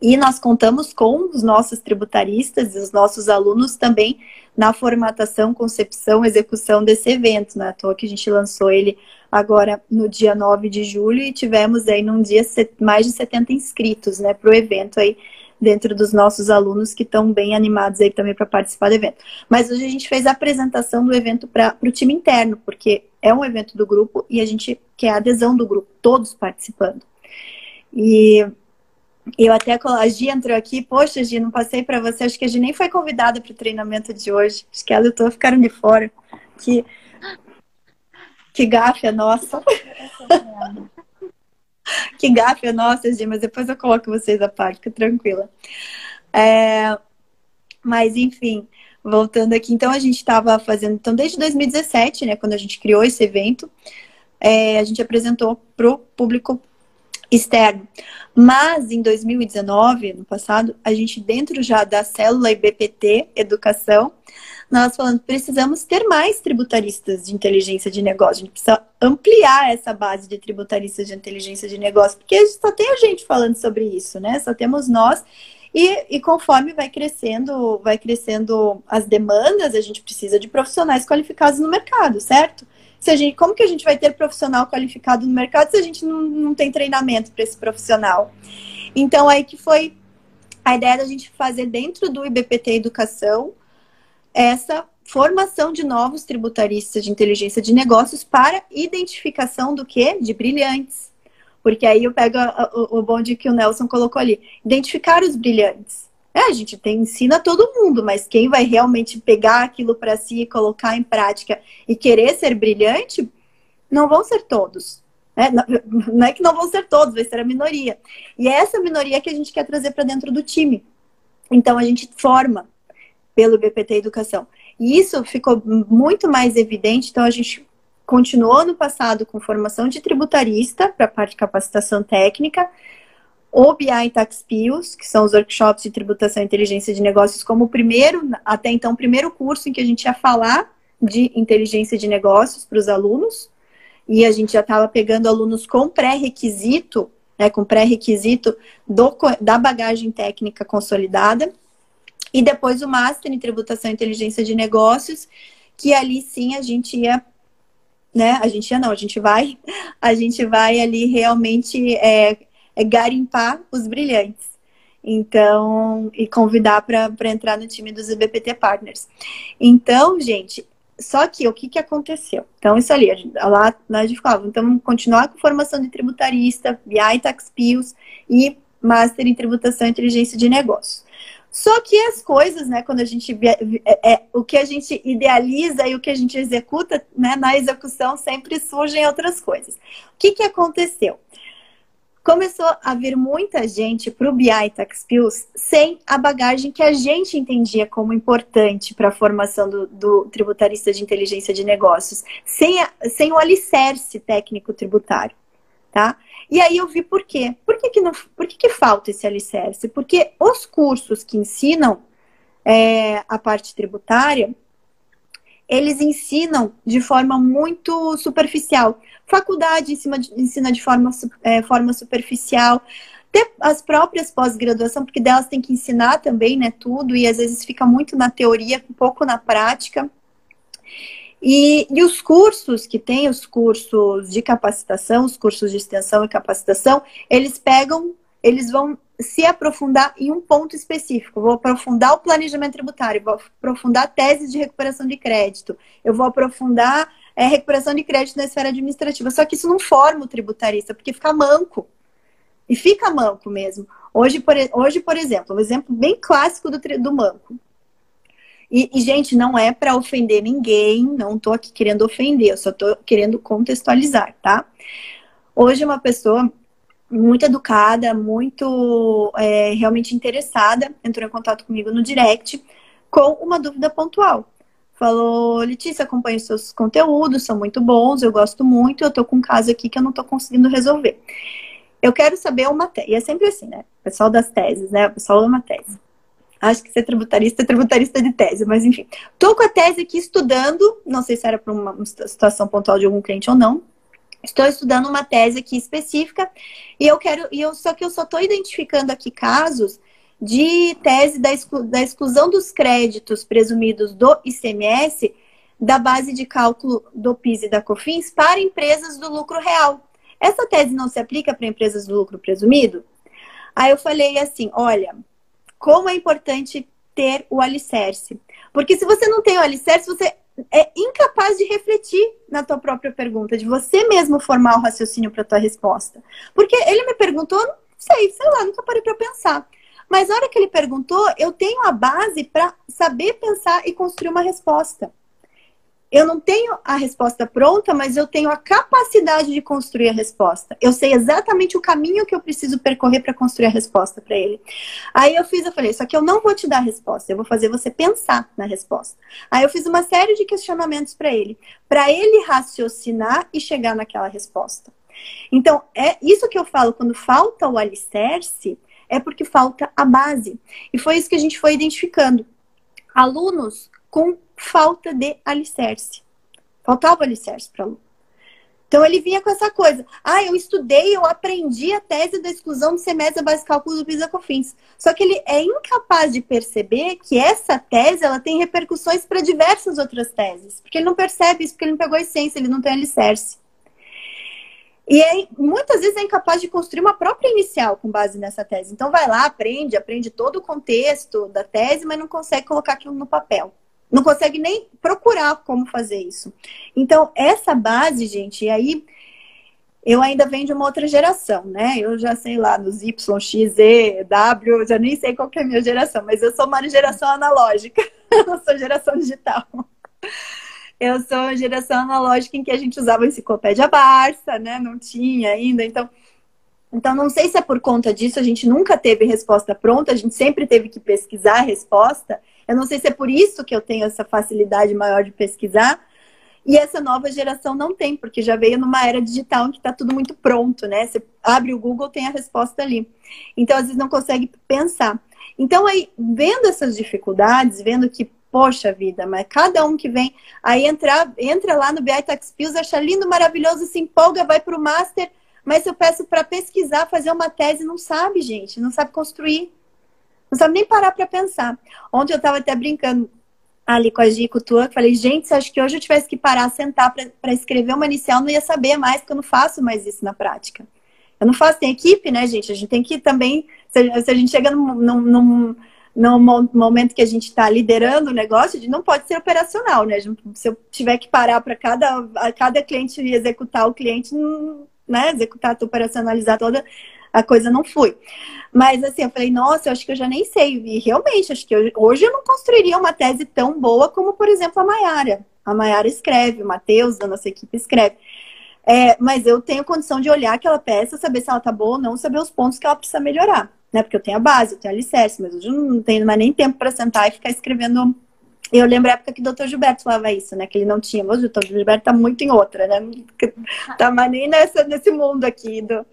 E nós contamos com os nossos tributaristas e os nossos alunos também na formatação, concepção, execução desse evento, né? À toa que a gente lançou ele agora no dia 9 de julho e tivemos aí num dia mais de 70 inscritos, né, para o evento aí dentro dos nossos alunos que estão bem animados aí também para participar do evento. Mas hoje a gente fez a apresentação do evento para o time interno, porque é um evento do grupo e a gente quer a adesão do grupo, todos participando. E eu até a Gi entrou aqui, poxa, Gi, não passei para você, acho que a Gi nem foi convidada para o treinamento de hoje. Acho que ela e o ficaram de fora. Que, que gafe nossa. (laughs) que gafe nossa, Gi, mas depois eu coloco vocês à parte, fica tranquila. É, mas, enfim, voltando aqui, então a gente estava fazendo, então desde 2017, né, quando a gente criou esse evento, é, a gente apresentou para o público externo. Mas em 2019, no passado, a gente dentro já da célula IBPT Educação, nós falamos precisamos ter mais tributaristas de inteligência de negócio. A gente precisa ampliar essa base de tributaristas de inteligência de negócio, porque só tem a gente falando sobre isso, né? Só temos nós. E, e conforme vai crescendo, vai crescendo as demandas, a gente precisa de profissionais qualificados no mercado, certo? se a gente, como que a gente vai ter profissional qualificado no mercado se a gente não, não tem treinamento para esse profissional? Então, aí que foi a ideia da gente fazer dentro do IBPT Educação essa formação de novos tributaristas de inteligência de negócios para identificação do que? De brilhantes. Porque aí eu pego o, o bonde que o Nelson colocou ali. Identificar os brilhantes. É, a gente tem, ensina todo mundo, mas quem vai realmente pegar aquilo para si e colocar em prática e querer ser brilhante, não vão ser todos. Né? Não é que não vão ser todos, vai ser a minoria. E é essa minoria que a gente quer trazer para dentro do time. Então a gente forma pelo BPT Educação. E isso ficou muito mais evidente, então a gente continuou no passado com formação de tributarista para a parte de capacitação técnica, o BI Tax Pills, que são os workshops de tributação e inteligência de negócios, como o primeiro, até então, o primeiro curso em que a gente ia falar de inteligência de negócios para os alunos. E a gente já estava pegando alunos com pré-requisito, né, com pré-requisito da bagagem técnica consolidada. E depois o Master em Tributação e Inteligência de Negócios, que ali sim a gente ia né? A gente ia não, a gente vai, a gente vai ali realmente é, é garimpar os brilhantes. Então, e convidar para entrar no time dos IBPT Partners. Então, gente, só que o que, que aconteceu? Então, isso ali, a gente, lá a gente falava, então continuar com formação de tributarista, BI Tax Pills e Master em Tributação e Inteligência de Negócios. Só que as coisas, né, quando a gente é, é, o que a gente idealiza e o que a gente executa, né, na execução sempre surgem outras coisas. O que, que aconteceu? Começou a vir muita gente para o BI Tax Skills sem a bagagem que a gente entendia como importante para a formação do, do, tributarista de inteligência de negócios, sem, a, sem o alicerce técnico tributário, tá? E aí eu vi por quê. Por que, que, não, por que, que falta esse alicerce? Porque os cursos que ensinam é, a parte tributária, eles ensinam de forma muito superficial. Faculdade ensina de, ensina de forma, é, forma superficial. As próprias pós-graduação, porque delas tem que ensinar também, né, tudo, e às vezes fica muito na teoria, pouco na prática. E, e, os cursos que tem, os cursos de capacitação, os cursos de extensão e capacitação, eles pegam, eles vão se aprofundar em um ponto específico. Vou aprofundar o planejamento tributário, vou aprofundar a tese de recuperação de crédito, eu vou aprofundar é, recuperação de crédito na esfera administrativa. Só que isso não forma o tributarista, porque fica manco. E fica manco mesmo. Hoje, por, hoje, por exemplo, um exemplo bem clássico do, do manco. E, e, gente, não é para ofender ninguém, não estou aqui querendo ofender, eu só estou querendo contextualizar, tá? Hoje, uma pessoa muito educada, muito é, realmente interessada, entrou em contato comigo no direct com uma dúvida pontual. Falou, Letícia, acompanho seus conteúdos, são muito bons, eu gosto muito, eu tô com um caso aqui que eu não tô conseguindo resolver. Eu quero saber uma tese. E é sempre assim, né? O pessoal das teses, né? O pessoal ama tese. Acho que ser tributarista é tributarista de tese, mas enfim. Tô com a tese aqui estudando, não sei se era para uma situação pontual de algum cliente ou não. Estou estudando uma tese aqui específica e eu quero, e eu só que eu só estou identificando aqui casos de tese da, exclu, da exclusão dos créditos presumidos do ICMS da base de cálculo do PIS e da COFINS para empresas do lucro real. Essa tese não se aplica para empresas do lucro presumido? Aí eu falei assim, olha, como é importante ter o alicerce. Porque se você não tem o alicerce, você é incapaz de refletir na tua própria pergunta, de você mesmo formar o raciocínio para tua resposta. Porque ele me perguntou, não sei, sei lá, nunca parei para pensar. Mas na hora que ele perguntou, eu tenho a base para saber pensar e construir uma resposta eu não tenho a resposta pronta, mas eu tenho a capacidade de construir a resposta. Eu sei exatamente o caminho que eu preciso percorrer para construir a resposta para ele. Aí eu fiz, eu falei, só que eu não vou te dar a resposta, eu vou fazer você pensar na resposta. Aí eu fiz uma série de questionamentos para ele, para ele raciocinar e chegar naquela resposta. Então, é isso que eu falo, quando falta o alicerce, é porque falta a base. E foi isso que a gente foi identificando. Alunos com falta de alicerce. Faltava alicerce para aluno. Então ele vinha com essa coisa. Ah, eu estudei, eu aprendi a tese da exclusão do semestre base cálculo do PISA COFINS. Só que ele é incapaz de perceber que essa tese ela tem repercussões para diversas outras teses. Porque ele não percebe isso, porque ele não pegou a essência, ele não tem alicerce. E é, muitas vezes é incapaz de construir uma própria inicial com base nessa tese. Então vai lá, aprende, aprende todo o contexto da tese, mas não consegue colocar aquilo no papel não consegue nem procurar como fazer isso. Então, essa base, gente, e aí eu ainda venho de uma outra geração, né? Eu já sei lá, nos Y, X, Z, W, já nem sei qual é a minha geração, mas eu sou uma geração analógica, (laughs) eu não sou geração digital. Eu sou geração analógica em que a gente usava enciclopédia Barça, né? Não tinha ainda, então... Então, não sei se é por conta disso, a gente nunca teve resposta pronta, a gente sempre teve que pesquisar a resposta, eu não sei se é por isso que eu tenho essa facilidade maior de pesquisar. E essa nova geração não tem, porque já veio numa era digital em que está tudo muito pronto, né? Você abre o Google, tem a resposta ali. Então, às vezes, não consegue pensar. Então, aí, vendo essas dificuldades, vendo que, poxa vida, mas cada um que vem, aí entra, entra lá no BI Tax Pills, acha lindo, maravilhoso, se empolga, vai para o Master, mas eu peço para pesquisar, fazer uma tese, não sabe, gente, não sabe construir. Não sabe nem parar para pensar. Ontem eu estava até brincando ali com a Gico tua, falei, gente, se acho que hoje eu tivesse que parar, sentar para escrever uma inicial, não ia saber mais, porque eu não faço mais isso na prática. Eu não faço, tem equipe, né, gente? A gente tem que também, se, a gente chega num, num, num, momento que a gente está liderando o negócio, não pode ser operacional, né? Se eu tiver que parar para cada, cada cliente executar o cliente, né, executar, operacionalizar toda, a coisa não flui. Mas assim, eu falei, nossa, eu acho que eu já nem sei. E realmente, acho que eu, hoje eu não construiria uma tese tão boa como, por exemplo, a Maiara. A Maiara escreve, o Matheus, da nossa equipe, escreve. É, mas eu tenho condição de olhar aquela peça, saber se ela tá boa ou não, saber os pontos que ela precisa melhorar. Né? Porque eu tenho a base, eu tenho a alicerce, mas hoje eu não tenho mais nem tempo para sentar e ficar escrevendo eu lembro a época que o doutor Gilberto falava isso, né? Que ele não tinha. Mas o doutor Gilberto tá muito em outra, né? (laughs) Tá mais nem nessa, nesse mundo aqui. Do...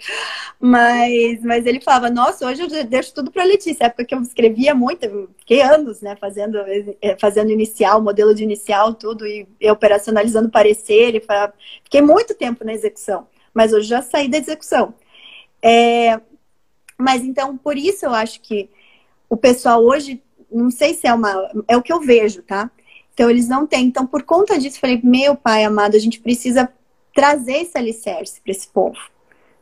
Mas, mas ele falava, nossa, hoje eu deixo tudo para Letícia. A época que eu escrevia muito, fiquei anos, né? Fazendo, eh, fazendo inicial, modelo de inicial, tudo, e operacionalizando parecer. E falava... Fiquei muito tempo na execução. Mas hoje já saí da execução. É... Mas então, por isso eu acho que o pessoal hoje não sei se é uma. É o que eu vejo, tá? Então eles não têm. Então, por conta disso, falei, meu pai amado, a gente precisa trazer esse alicerce para esse povo.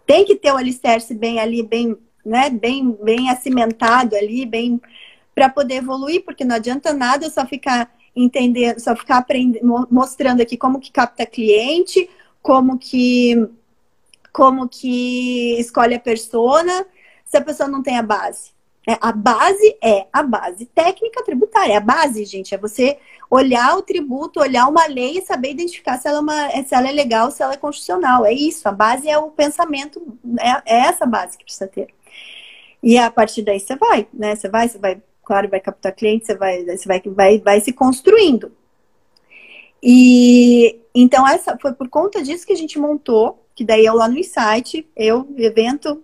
Tem que ter o alicerce bem ali, bem, né, bem, bem acimentado ali, bem para poder evoluir, porque não adianta nada só ficar entendendo, só ficar aprendendo, mostrando aqui como que capta cliente, como que como que escolhe a persona, se a pessoa não tem a base. É, a base é a base técnica tributária. A base, gente, é você olhar o tributo, olhar uma lei e saber identificar se ela é, uma, se ela é legal, se ela é constitucional. É isso. A base é o pensamento, é, é essa base que precisa ter. E a partir daí você vai, né? Você vai, você vai, claro, vai captar cliente, você vai, você vai, vai, vai se construindo. E então essa foi por conta disso que a gente montou, que daí eu lá no Insight, eu, evento,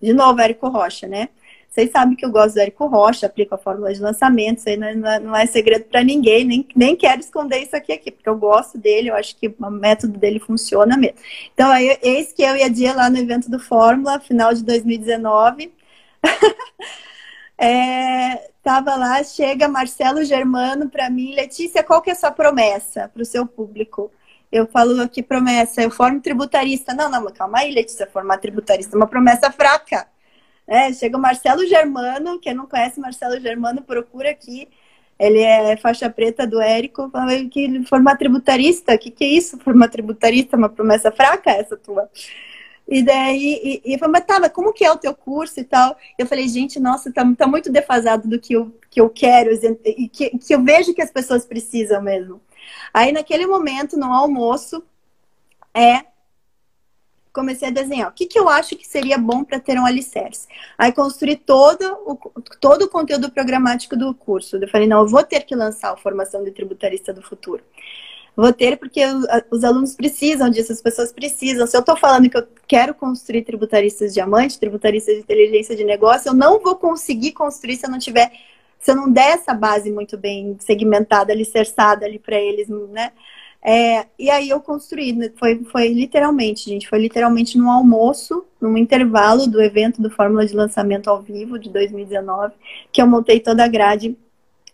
de novo, Érico Rocha, né? Vocês sabem que eu gosto do Érico Rocha, aplico a fórmula de lançamento, isso aí não é, não é segredo para ninguém, nem, nem quero esconder isso aqui, aqui, porque eu gosto dele, eu acho que o método dele funciona mesmo. Então, aí, eis que eu e a Dia lá no evento do Fórmula, final de 2019. (laughs) é, tava lá, chega Marcelo Germano para mim, Letícia, qual que é a sua promessa para o seu público? Eu falo aqui promessa, eu formo tributarista. Não, não, calma aí, Letícia, formar tributarista é uma promessa fraca. É, chega o Marcelo Germano, quem não conhece Marcelo Germano, procura aqui. Ele é faixa preta do Érico, fala que formar tributarista, que, que é isso? Formar tributarista, uma promessa fraca essa tua. E daí, e, e falei, mas tá, mas como que é o teu curso e tal? Eu falei, gente, nossa, tá, tá muito defasado do que eu, que eu quero e que, que eu vejo que as pessoas precisam mesmo. Aí, naquele momento, no almoço, é comecei a desenhar. O que, que eu acho que seria bom para ter um alicerce? Aí construí todo o, todo o conteúdo programático do curso. Eu falei, não, eu vou ter que lançar a formação de tributarista do futuro. Vou ter porque os alunos precisam disso, as pessoas precisam. Se eu estou falando que eu quero construir tributaristas diamante, tributaristas de inteligência de negócio, eu não vou conseguir construir se eu não tiver, se eu não der essa base muito bem segmentada, alicerçada ali para eles, né? É, e aí eu construí, né, foi, foi literalmente, gente, foi literalmente num almoço, num intervalo do evento do Fórmula de Lançamento ao Vivo de 2019, que eu montei toda a grade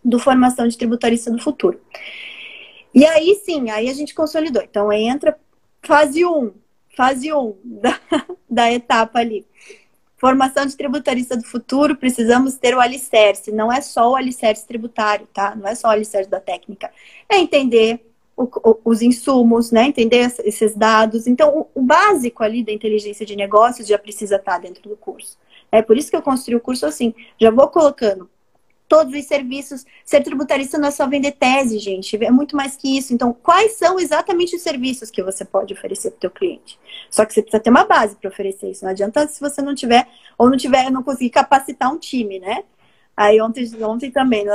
do Formação de Tributarista do Futuro. E aí sim, aí a gente consolidou. Então entra fase 1, fase 1 (laughs) da, da etapa ali. Formação de tributarista do futuro, precisamos ter o alicerce. Não é só o alicerce tributário, tá? Não é só o alicerce da técnica. É entender o, os insumos, né? Entender esses dados. Então, o, o, básico ali da inteligência de negócios já precisa estar dentro do curso. É por isso que eu construí o curso assim. Já vou colocando todos os serviços. Ser tributarista não é só vender tese, gente. É muito mais que isso. Então, quais são exatamente os serviços que você pode oferecer para o teu cliente? Só que você precisa ter uma base para oferecer isso. Não adianta se você não tiver, ou não tiver, não conseguir capacitar um time, né? Aí ontem, ontem também,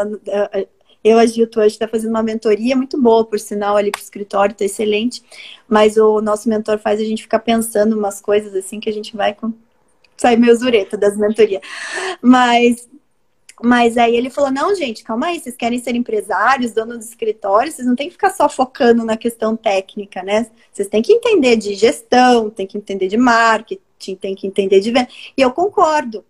eu, a hoje está fazendo uma mentoria muito boa, por sinal, ali para o escritório, está excelente. Mas o nosso mentor faz a gente ficar pensando umas coisas assim que a gente vai com. Sai meio zureta das mentorias. Mas mas aí ele falou: não, gente, calma aí, vocês querem ser empresários, donos de escritório, vocês não tem que ficar só focando na questão técnica, né? Vocês têm que entender de gestão, tem que entender de marketing, tem que entender de venda. E eu concordo.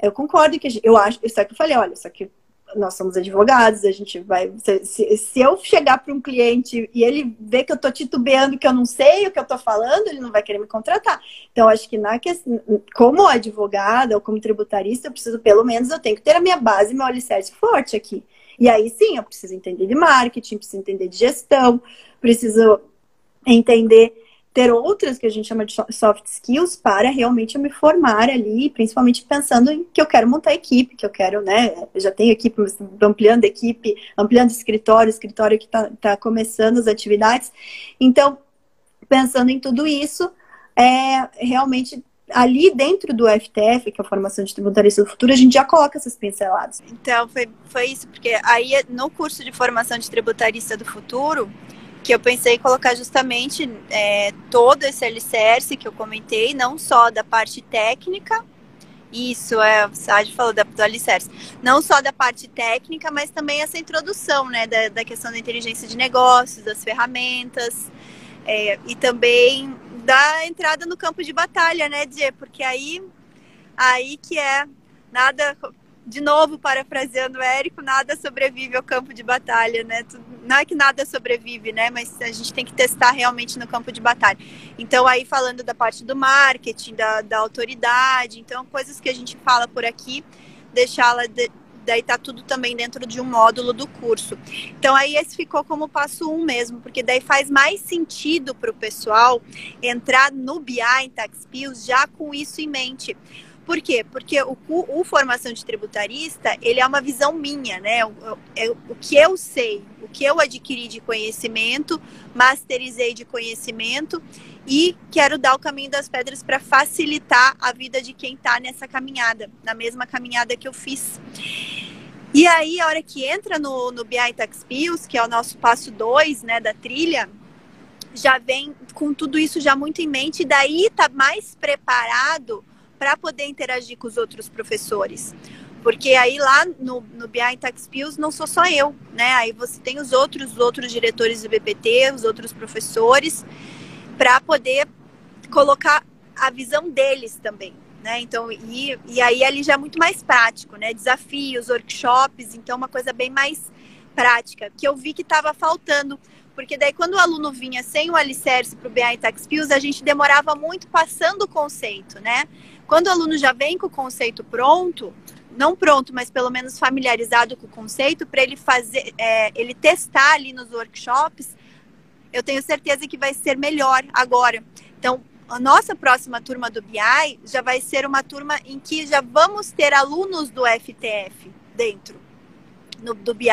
Eu concordo que eu acho, só que eu falei, olha, só que nós somos advogados, a gente vai. Se, se, eu chegar para um cliente e ele ver que eu estou titubeando, que eu não sei o que eu estou falando, ele não vai querer me contratar. Então, acho que na como advogada ou como tributarista, eu preciso, pelo menos, eu tenho que ter a minha base, meu alicerce forte aqui. E aí sim, eu preciso entender de marketing, preciso entender de gestão, preciso entender ter outras que a gente chama de soft skills para realmente me formar ali, principalmente pensando em que eu quero montar equipe, que eu quero, né? Eu já tenho equipe, ampliando equipe, ampliando escritório, escritório que está tá começando as atividades. Então, pensando em tudo isso, é realmente ali dentro do FTF, que é a formação de tributarista do futuro, a gente já coloca essas pinceladas. Então, foi, foi isso, porque aí no curso de formação de tributarista do futuro, que eu pensei em colocar justamente é, todo esse alicerce que eu comentei, não só da parte técnica, isso, é, o Sade falou da, do alicerce, não só da parte técnica, mas também essa introdução, né, da, da questão da inteligência de negócios, das ferramentas, é, e também da entrada no campo de batalha, né, Dê? Porque aí, aí que é nada de novo, parafraseando o Érico, nada sobrevive ao campo de batalha, né? Não é que nada sobrevive, né? Mas a gente tem que testar realmente no campo de batalha. Então, aí falando da parte do marketing, da, da autoridade, então coisas que a gente fala por aqui, deixá-la. De, daí tá tudo também dentro de um módulo do curso. Então aí esse ficou como passo um mesmo, porque daí faz mais sentido para o pessoal entrar no BI em TaxPills já com isso em mente. Por quê? Porque o, o, formação de tributarista, ele é uma visão minha, né? O, é, o que eu sei, o que eu adquiri de conhecimento, masterizei de conhecimento e quero dar o caminho das pedras para facilitar a vida de quem está nessa caminhada, na mesma caminhada que eu fiz. E aí, a hora que entra no, no BI Tax Pills, que é o nosso passo 2, né, da trilha, já vem com tudo isso já muito em mente, e daí tá mais preparado para poder interagir com os outros professores. Porque aí lá no, no BI Tax Pills não sou só eu, né? Aí você tem os outros, os outros diretores do BPT, os outros professores, para poder colocar a visão deles também. Né? Então, e, e aí ali já é muito mais prático, né? Desafios, workshops, então uma coisa bem mais prática, que eu vi que estava faltando. Porque daí quando o aluno vinha sem o alicerce para o BI Tax Pills, a gente demorava muito passando o conceito, né? Quando o aluno já vem com o conceito pronto, não pronto, mas pelo menos familiarizado com o conceito, para ele fazer, é, ele testar ali nos workshops, eu tenho certeza que vai ser melhor agora. Então, a nossa próxima turma do BI já vai ser uma turma em que já vamos ter alunos do FTF dentro no, do BI.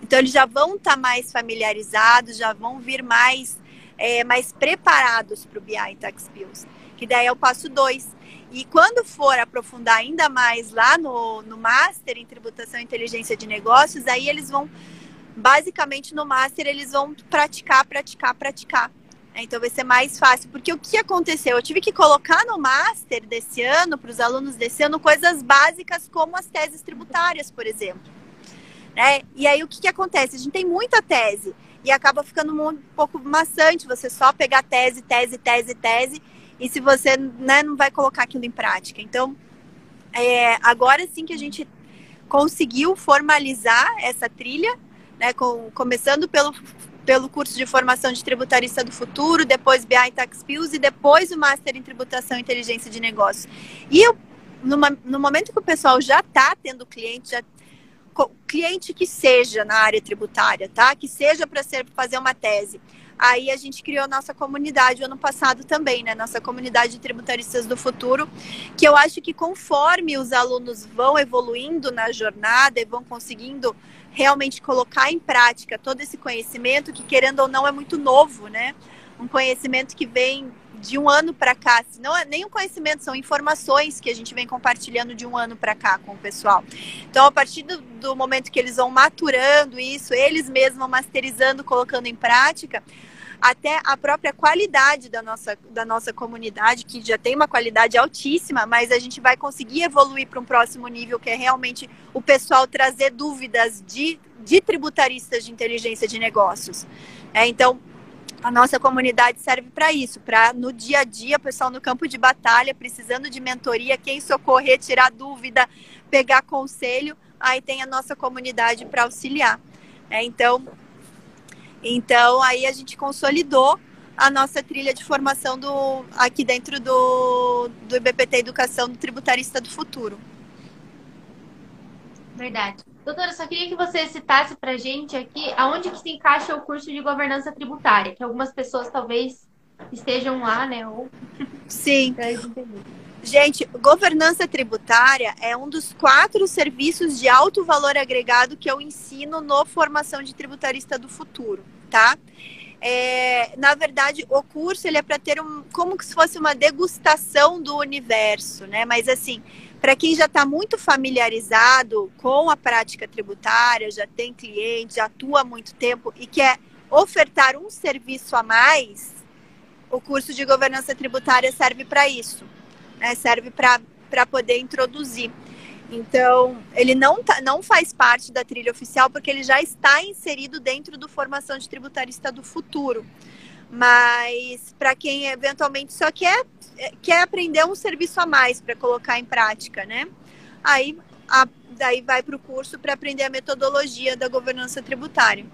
Então, eles já vão estar tá mais familiarizados, já vão vir mais, é, mais preparados para o BI Tax Pills, que daí é o passo 2 e quando for aprofundar ainda mais lá no, no Master em Tributação e Inteligência de Negócios, aí eles vão, basicamente no Master, eles vão praticar, praticar, praticar. Então vai ser mais fácil, porque o que aconteceu? Eu tive que colocar no Master desse ano, para os alunos desse ano, coisas básicas como as teses tributárias, por exemplo. Né? E aí o que, que acontece? A gente tem muita tese e acaba ficando um pouco maçante você só pegar tese, tese, tese, tese e se você né, não vai colocar aquilo em prática. Então, é, agora sim que a gente conseguiu formalizar essa trilha, né, com, começando pelo, pelo curso de formação de tributarista do futuro, depois BI Tax Pills e depois o Master em Tributação e Inteligência de Negócios. E eu, numa, no momento que o pessoal já está tendo cliente, já cliente que seja na área tributária, tá? Que seja para ser fazer uma tese. Aí a gente criou a nossa comunidade ano passado também, né? Nossa comunidade de tributaristas do futuro, que eu acho que conforme os alunos vão evoluindo na jornada e vão conseguindo realmente colocar em prática todo esse conhecimento, que querendo ou não é muito novo, né? Um conhecimento que vem de um ano para cá, não é nem um conhecimento, são informações que a gente vem compartilhando de um ano para cá com o pessoal. Então, a partir do, do, momento que eles vão maturando isso, eles mesmos masterizando, colocando em prática, até a própria qualidade da nossa, da nossa comunidade, que já tem uma qualidade altíssima, mas a gente vai conseguir evoluir para um próximo nível, que é realmente o pessoal trazer dúvidas de, de tributaristas de inteligência de negócios. É, então, a nossa comunidade serve para isso, para no dia a dia, o pessoal no campo de batalha, precisando de mentoria, quem socorrer, tirar dúvida, pegar conselho, aí tem a nossa comunidade para auxiliar. É, então, então aí a gente consolidou a nossa trilha de formação do, aqui dentro do, do IBPT Educação do Tributarista do Futuro. Verdade. Doutora, só queria que você citasse para gente aqui aonde que se encaixa o curso de governança tributária, que algumas pessoas talvez estejam lá, né? Ou... Sim. Gente, governança tributária é um dos quatro serviços de alto valor agregado que eu ensino no Formação de Tributarista do Futuro, tá? É, na verdade, o curso ele é para ter um, como se fosse uma degustação do universo, né? Mas assim, para quem já está muito familiarizado com a prática tributária, já tem cliente, já atua há muito tempo e quer ofertar um serviço a mais, o curso de governança tributária serve para isso né, serve para poder introduzir. Então, ele não, tá, não faz parte da trilha oficial porque ele já está inserido dentro do Formação de Tributarista do Futuro. Mas para quem eventualmente só quer, quer aprender um serviço a mais para colocar em prática, né? Aí a, daí vai para o curso para aprender a metodologia da governança tributária.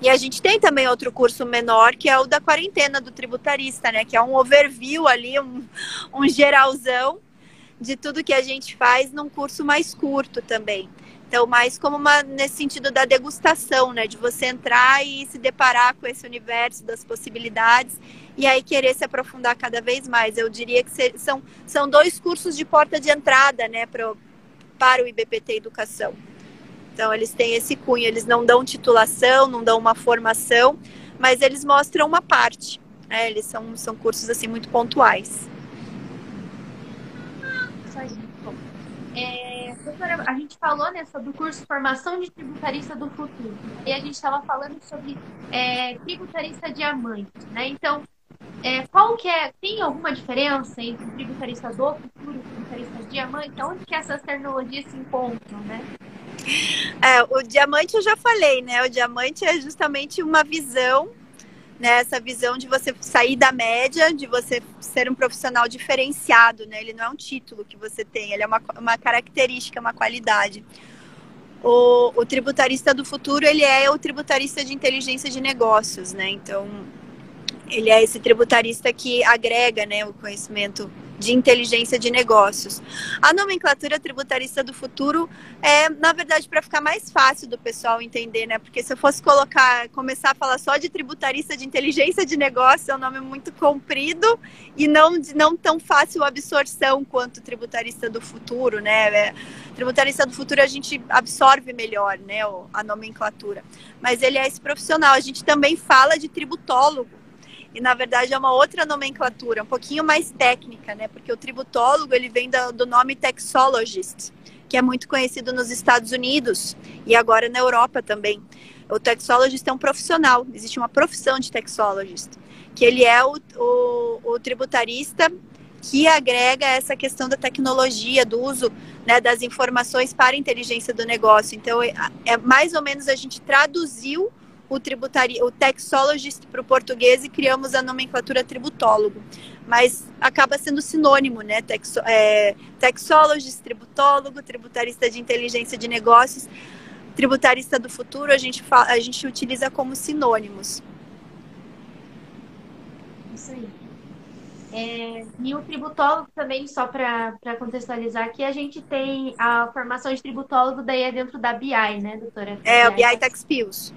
E a gente tem também outro curso menor, que é o da quarentena do tributarista, né? Que é um overview ali, um, um geralzão de tudo que a gente faz num curso mais curto também. Então, mais como uma nesse sentido da degustação, né? De você entrar e se deparar com esse universo das possibilidades e aí querer se aprofundar cada vez mais. Eu diria que são, são dois cursos de porta de entrada, né? Pro, para o IBPT Educação. Então, eles têm esse cunho, eles não dão titulação, não dão uma formação, mas eles mostram uma parte. Né? Eles são, são cursos assim muito pontuais. É, doutora, a gente falou né, sobre o curso Formação de Tributarista do Futuro. E a gente estava falando sobre é, tributarista diamante, né? Então, é, qual que é, tem alguma diferença entre tributarista do futuro e tributarista diamante? Onde que essas tecnologias se encontram, né? (laughs) É, o diamante eu já falei, né? O diamante é justamente uma visão, né? Essa visão de você sair da média, de você ser um profissional diferenciado, né? Ele não é um título que você tem, ele é uma, uma característica, uma qualidade. O, o tributarista do futuro, ele é o tributarista de inteligência de negócios, né? Então, ele é esse tributarista que agrega, né, o conhecimento de inteligência de negócios. A nomenclatura tributarista do futuro é, na verdade, para ficar mais fácil do pessoal entender, né? Porque se eu fosse colocar, começar a falar só de tributarista de inteligência de negócios, é um nome muito comprido e não, não tão fácil absorção quanto tributarista do futuro, né? É, tributarista do futuro a gente absorve melhor, né? A nomenclatura. Mas ele é esse profissional. A gente também fala de tributólogo e na verdade é uma outra nomenclatura, um pouquinho mais técnica, né? Porque o tributólogo ele vem do, do nome taxologist, que é muito conhecido nos Estados Unidos e agora na Europa também. O taxologist é um profissional, existe uma profissão de taxologist, que ele é o, o, o tributarista que agrega essa questão da tecnologia, do uso né, das informações para a inteligência do negócio. Então, é, é mais ou menos a gente traduziu o tributaria, o taxologist para o português e criamos a nomenclatura tributólogo. Mas acaba sendo sinônimo, né? Texo, é, taxologist, tributólogo, tributarista de inteligência de negócios, tributarista do futuro, a gente, fala, a gente utiliza como sinônimos. Isso aí. É, e o tributólogo também, só para contextualizar aqui, a gente tem a formação de tributólogo daí é dentro da BI, né, doutora? É, o BI Tax Pills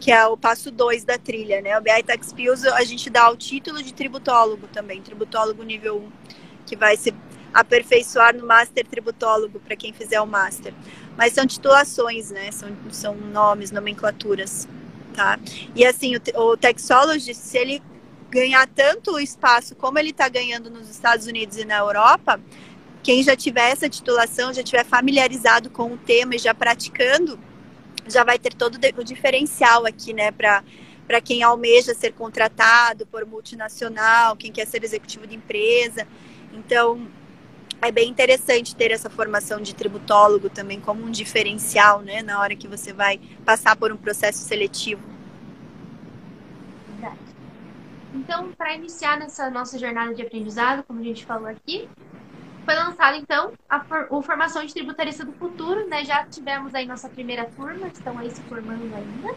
que é o passo 2 da trilha, né? O BI Tax Pills, a gente dá o título de tributólogo também, tributólogo nível 1, que vai se aperfeiçoar no Master Tributólogo para quem fizer o Master. Mas são titulações, né? São, são nomes, nomenclaturas, tá? E assim, o, o Taxologist, se ele ganhar tanto espaço como ele está ganhando nos Estados Unidos e na Europa, quem já tiver essa titulação, já tiver familiarizado com o tema e já praticando, já vai ter todo o diferencial aqui, né, para para quem almeja ser contratado por multinacional, quem quer ser executivo de empresa. Então, é bem interessante ter essa formação de tributólogo também como um diferencial, né, na hora que você vai passar por um processo seletivo. Então, para iniciar nessa nossa jornada de aprendizado, como a gente falou aqui, foi lançado, então, a for o Formação de Tributarista do Futuro, né? Já tivemos aí nossa primeira turma, estão aí se formando ainda.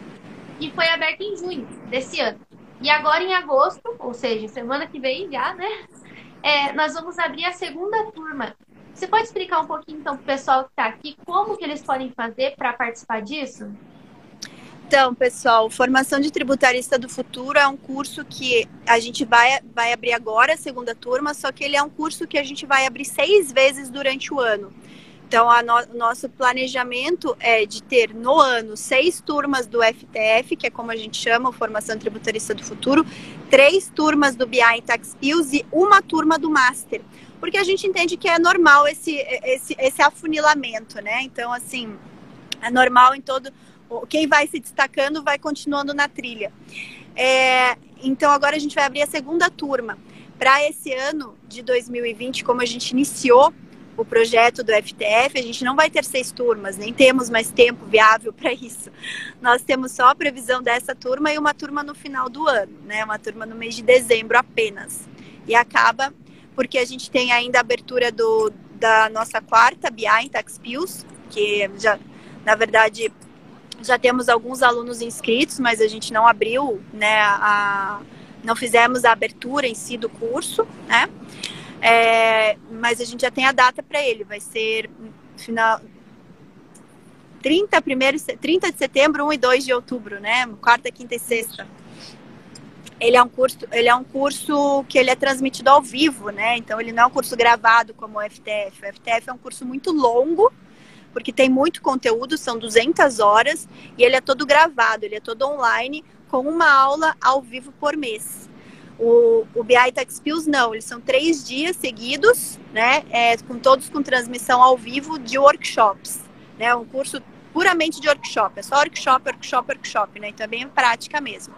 E foi aberto em junho desse ano. E agora em agosto, ou seja, semana que vem já, né? É, nós vamos abrir a segunda turma. Você pode explicar um pouquinho, então, para o pessoal que está aqui, como que eles podem fazer para participar disso? Então, pessoal, Formação de Tributarista do Futuro é um curso que a gente vai, vai abrir agora, segunda turma, só que ele é um curso que a gente vai abrir seis vezes durante o ano. Então, o no, nosso planejamento é de ter no ano seis turmas do FTF, que é como a gente chama, Formação Tributarista do Futuro, três turmas do BI em Tax Skills e uma turma do Master. Porque a gente entende que é normal esse, esse, esse afunilamento, né? Então, assim, é normal em todo quem vai se destacando vai continuando na trilha. É, então agora a gente vai abrir a segunda turma. Para esse ano de 2020, como a gente iniciou o projeto do FTF, a gente não vai ter seis turmas, nem temos mais tempo viável para isso. Nós temos só a previsão dessa turma e uma turma no final do ano, né? Uma turma no mês de dezembro apenas. E acaba porque a gente tem ainda a abertura do, da nossa quarta BI em Taxpios, que já, na verdade, já temos alguns alunos inscritos, mas a gente não abriu, né, a, não fizemos a abertura em si do curso, né? É, mas a gente já tem a data para ele, vai ser final 30, primeiro, 30 de setembro, 1 e 2 de outubro, né? Quarta, quinta e sexta. Ele é um curso, ele é um curso que ele é transmitido ao vivo, né? Então ele não é um curso gravado como o FTF. O FTF é um curso muito longo, porque tem muito conteúdo, são 200 horas, e ele é todo gravado, ele é todo online, com uma aula ao vivo por mês. O, o BI Tech Skills não, eles são três dias seguidos, né, é, com todos com transmissão ao vivo de workshops, né, um curso puramente de workshop, é só workshop, workshop, workshop, né, então é bem prática mesmo.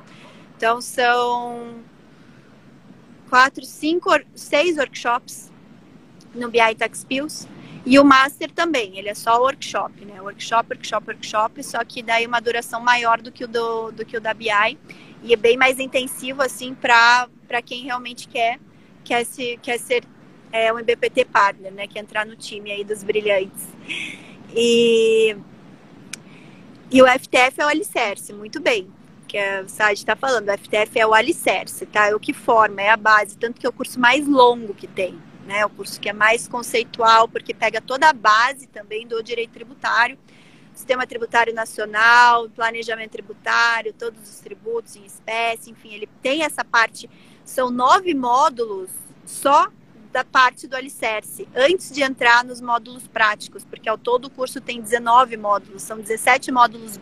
Então são quatro, cinco, seis workshops no BI Tech Skills, e o Master também, ele é só workshop, né? Workshop, workshop, workshop, só que daí uma duração maior do que o do, do, que o da BI e é bem mais intensivo, assim, para quem realmente quer, quer, se, quer ser é, um MBPT partner, né? Quer entrar no time aí dos brilhantes. E, e o FTF é o alicerce, muito bem. Que a Sade está falando, o FTF é o alicerce, tá? É o que forma, é a base, tanto que é o curso mais longo que tem né? O curso que é mais conceitual, porque pega toda a base também do direito tributário, sistema tributário nacional, planejamento tributário, todos os tributos em espécie, enfim, ele tem essa parte. São nove módulos só da parte do alicerce, antes de entrar nos módulos práticos, porque ao todo o curso tem 19 módulos, são 17 módulos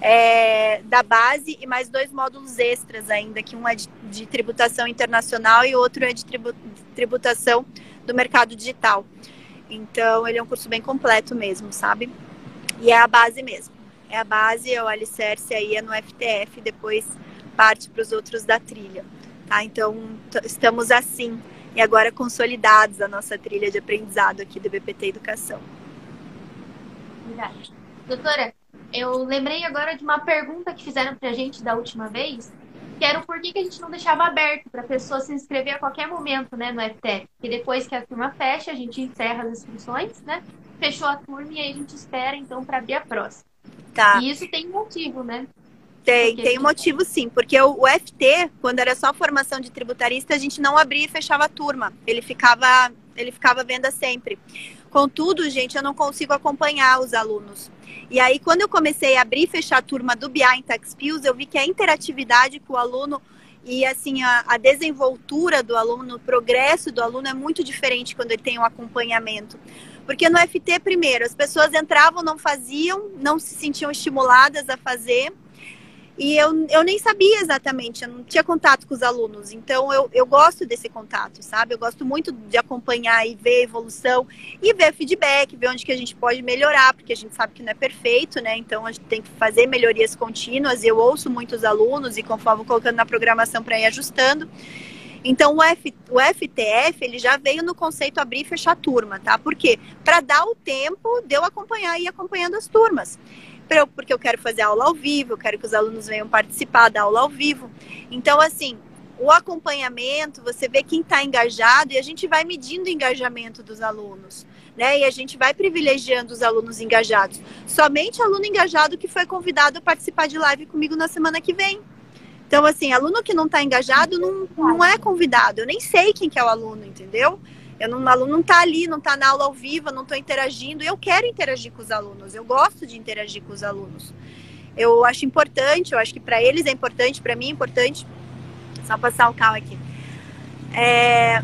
é, da base e mais dois módulos extras ainda, que um é de, de tributação internacional e outro é de tributação do mercado digital. Então, ele é um curso bem completo mesmo, sabe? E é a base mesmo. É a base, é o alicerce aí, é no FTF, depois parte para os outros da trilha, tá? Então, estamos assim, e agora consolidados a nossa trilha de aprendizado aqui do BPT Educação. Verdade. Doutora, eu lembrei agora de uma pergunta que fizeram para a gente da última vez, que era o porquê que a gente não deixava aberto para a pessoa se inscrever a qualquer momento, né, no FTF. Porque depois que a turma fecha, a gente encerra as inscrições, né? Fechou a turma e aí a gente espera, então, para abrir a próxima. Tá. E isso tem motivo, né? Tem, tem motivo sim, porque o, o, FT, quando era só formação de tributarista, a gente não abria e fechava a turma. Ele ficava, ele ficava venda sempre. Contudo, gente, eu não consigo acompanhar os alunos. E aí, quando eu comecei a abrir e fechar a turma do BI em TaxPills, eu vi que a interatividade com o aluno e assim a, a, desenvoltura do aluno, o progresso do aluno é muito diferente quando ele tem um acompanhamento. Porque no FT, primeiro, as pessoas entravam, não faziam, não se sentiam estimuladas a fazer, e eu, eu nem sabia exatamente, eu não tinha contato com os alunos. Então, eu, eu gosto desse contato, sabe? Eu gosto muito de acompanhar e ver a evolução e ver feedback, ver onde que a gente pode melhorar, porque a gente sabe que não é perfeito, né? Então, a gente tem que fazer melhorias contínuas. Eu ouço muitos alunos e conforme vou colocando na programação para ir ajustando. Então, o, F, o FTF, ele já veio no conceito abrir e fechar turma, tá? Por quê? Para dar o tempo de eu acompanhar e ir acompanhando as turmas porque eu quero fazer aula ao vivo, eu quero que os alunos venham participar da aula ao vivo. Então, assim, o acompanhamento, você vê quem está engajado e a gente vai medindo o engajamento dos alunos. Né? E a gente vai privilegiando os alunos engajados. Somente aluno engajado que foi convidado a participar de live comigo na semana que vem. Então, assim, aluno que não está engajado não, não é convidado. Eu nem sei quem que é o aluno, entendeu? Eu não, o aluno não está ali, não está na aula ao vivo, não estou interagindo. Eu quero interagir com os alunos, eu gosto de interagir com os alunos. eu acho importante, eu acho que para eles é importante, para mim é importante. Só passar o carro aqui. É...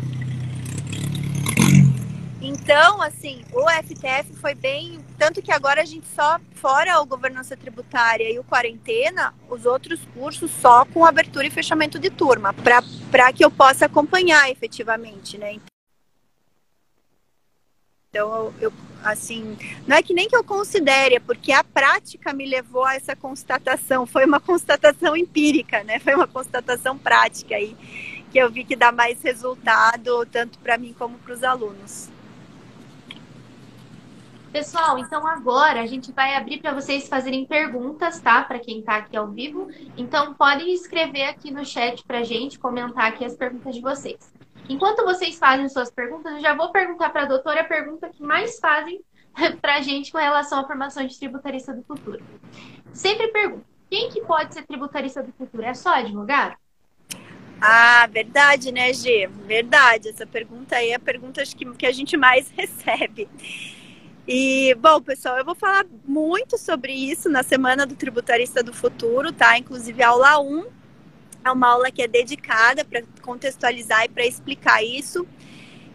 Então, assim, o FTF foi bem. Tanto que agora a gente só, fora o governança tributária e o quarentena, os outros cursos só com abertura e fechamento de turma, para que eu possa acompanhar efetivamente, né? Então, eu, assim, não é que nem que eu considere, é porque a prática me levou a essa constatação. Foi uma constatação empírica, né? Foi uma constatação prática aí, que eu vi que dá mais resultado, tanto para mim como para os alunos. Pessoal, então agora a gente vai abrir para vocês fazerem perguntas, tá? Para quem está aqui ao vivo. Então podem escrever aqui no chat para gente, comentar aqui as perguntas de vocês. Enquanto vocês fazem suas perguntas, eu já vou perguntar para a doutora a pergunta que mais fazem (laughs) para a gente com relação à formação de tributarista do futuro. Sempre pergunto, quem que pode ser tributarista do futuro? É só advogado? Ah, verdade, né, G? Verdade. Essa pergunta aí é a pergunta que, que a gente mais (laughs) recebe. E, bom, pessoal, eu vou falar muito sobre isso na Semana do Tributarista do Futuro, tá? Inclusive, aula 1 é uma aula que é dedicada para contextualizar e para explicar isso.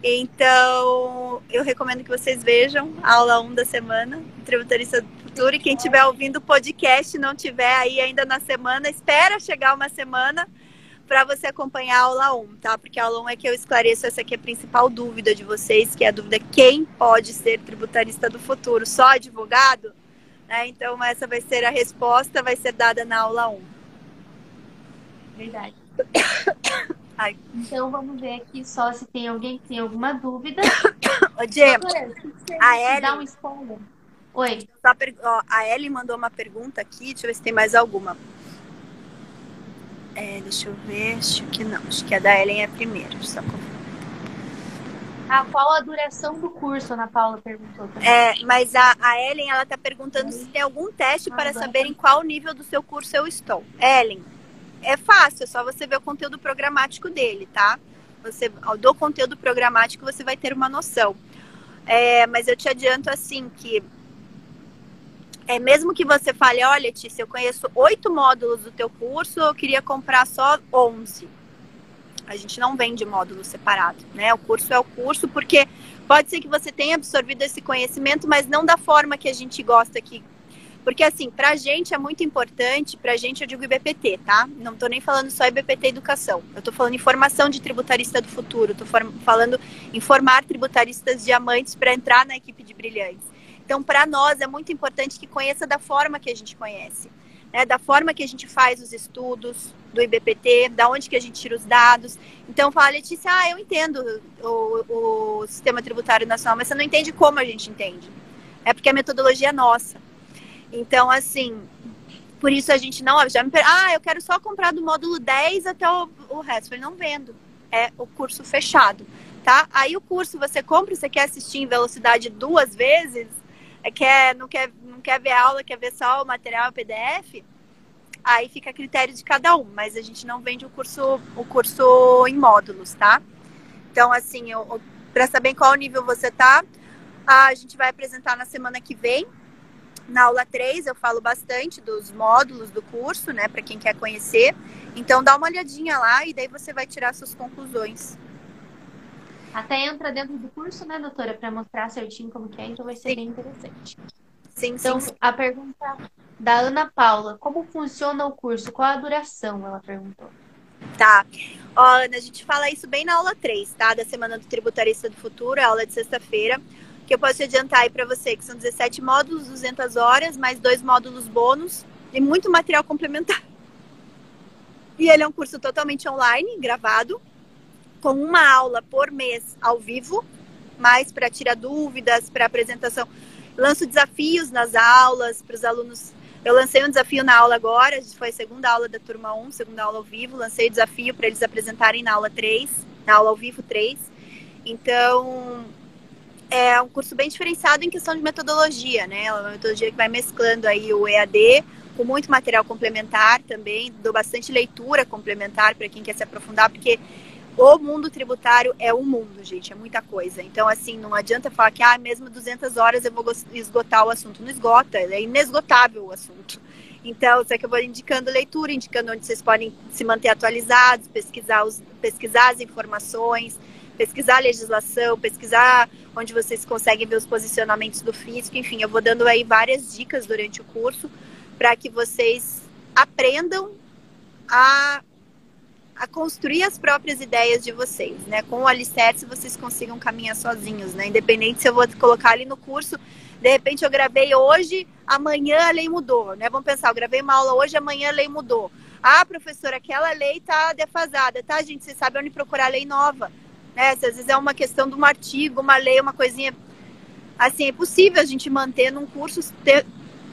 Então, eu recomendo que vocês vejam a aula 1 da semana, Tributarista do Futuro. E quem estiver ouvindo o podcast não tiver aí ainda na semana, espera chegar uma semana para você acompanhar a aula 1, tá? Porque a aula 1 é que eu esclareço essa aqui é a principal dúvida de vocês, que é a dúvida quem pode ser tributarista do futuro? Só advogado? Né? Então, essa vai ser a resposta, vai ser dada na aula 1. Verdade. (coughs) Ai. Então vamos ver aqui só se tem alguém que tem alguma dúvida. (coughs) Ô, Diego, a Ellen... Dá um spoiler. Oi. a Ellen mandou uma pergunta aqui, deixa eu ver se tem mais alguma. É, deixa eu ver, acho que não, acho que a da Ellen é primeiro. Só ah, qual a duração do curso, Ana Paula perguntou também. É, mas a, a Ellen, ela está perguntando se tem algum teste ah, para saber em qual nível do seu curso eu estou. Ellen, é fácil, é só você ver o conteúdo programático dele, tá? Você, do conteúdo programático você vai ter uma noção. É, mas eu te adianto assim que é mesmo que você fale, olha, Letícia, eu conheço oito módulos do teu curso, eu queria comprar só onze. A gente não vende módulo separado, né? O curso é o curso, porque pode ser que você tenha absorvido esse conhecimento, mas não da forma que a gente gosta que porque, assim, para a gente é muito importante, para a gente eu digo IBPT, tá? Não estou nem falando só IBPT Educação. Eu estou falando informação de tributarista do futuro. Estou falando em formar tributaristas diamantes para entrar na equipe de brilhantes. Então, para nós é muito importante que conheça da forma que a gente conhece. Né, da forma que a gente faz os estudos do IBPT, da onde que a gente tira os dados. Então, fala, Letícia, ah, eu entendo o, o sistema tributário nacional, mas você não entende como a gente entende. É porque a metodologia é nossa. Então, assim, por isso a gente não. Já me per... Ah, eu quero só comprar do módulo 10 até o, o resto. Eu não vendo. É o curso fechado, tá? Aí o curso você compra, você quer assistir em velocidade duas vezes, é, quer, não, quer, não quer ver aula, quer ver só o material PDF, aí fica a critério de cada um. Mas a gente não vende o curso, o curso em módulos, tá? Então, assim, para saber qual nível você tá, a gente vai apresentar na semana que vem na aula 3 eu falo bastante dos módulos do curso, né, para quem quer conhecer. Então dá uma olhadinha lá e daí você vai tirar suas conclusões. Até entra dentro do curso, né, doutora, para mostrar certinho como que é, então vai ser sim. bem interessante. Sim, então, sim, sim. a pergunta da Ana Paula, como funciona o curso? Qual a duração? Ela perguntou. Tá. Ó, Ana, a gente fala isso bem na aula 3, tá? Da Semana do Tributarista do Futuro, aula de sexta-feira que eu posso adiantar aí para você, que são 17 módulos, 200 horas, mais dois módulos bônus e muito material complementar. E ele é um curso totalmente online, gravado, com uma aula por mês ao vivo, mais para tirar dúvidas, para apresentação. Lanço desafios nas aulas para os alunos. Eu lancei um desafio na aula agora, foi a segunda aula da turma 1, segunda aula ao vivo. Lancei o desafio para eles apresentarem na aula 3, na aula ao vivo 3. Então, é um curso bem diferenciado em questão de metodologia, né? É uma metodologia que vai mesclando aí o EAD com muito material complementar também, dou bastante leitura complementar para quem quer se aprofundar, porque o mundo tributário é um mundo, gente, é muita coisa. Então, assim, não adianta falar que, ah, mesmo 200 horas eu vou esgotar o assunto. Não esgota, é inesgotável o assunto. Então, isso que eu vou indicando leitura, indicando onde vocês podem se manter atualizados, pesquisar, os, pesquisar as informações, pesquisar a legislação, pesquisar onde vocês conseguem ver os posicionamentos do físico, enfim, eu vou dando aí várias dicas durante o curso para que vocês aprendam a, a construir as próprias ideias de vocês, né? Com o alicerce vocês consigam caminhar sozinhos, né? Independente se eu vou colocar ali no curso de repente eu gravei hoje, amanhã a lei mudou, né? Vamos pensar, eu gravei uma aula hoje, amanhã a lei mudou. Ah, professora, aquela lei tá defasada, tá, gente? Você sabe onde procurar lei nova, né? Se às vezes é uma questão de um artigo, uma lei, uma coisinha assim, é possível a gente manter num curso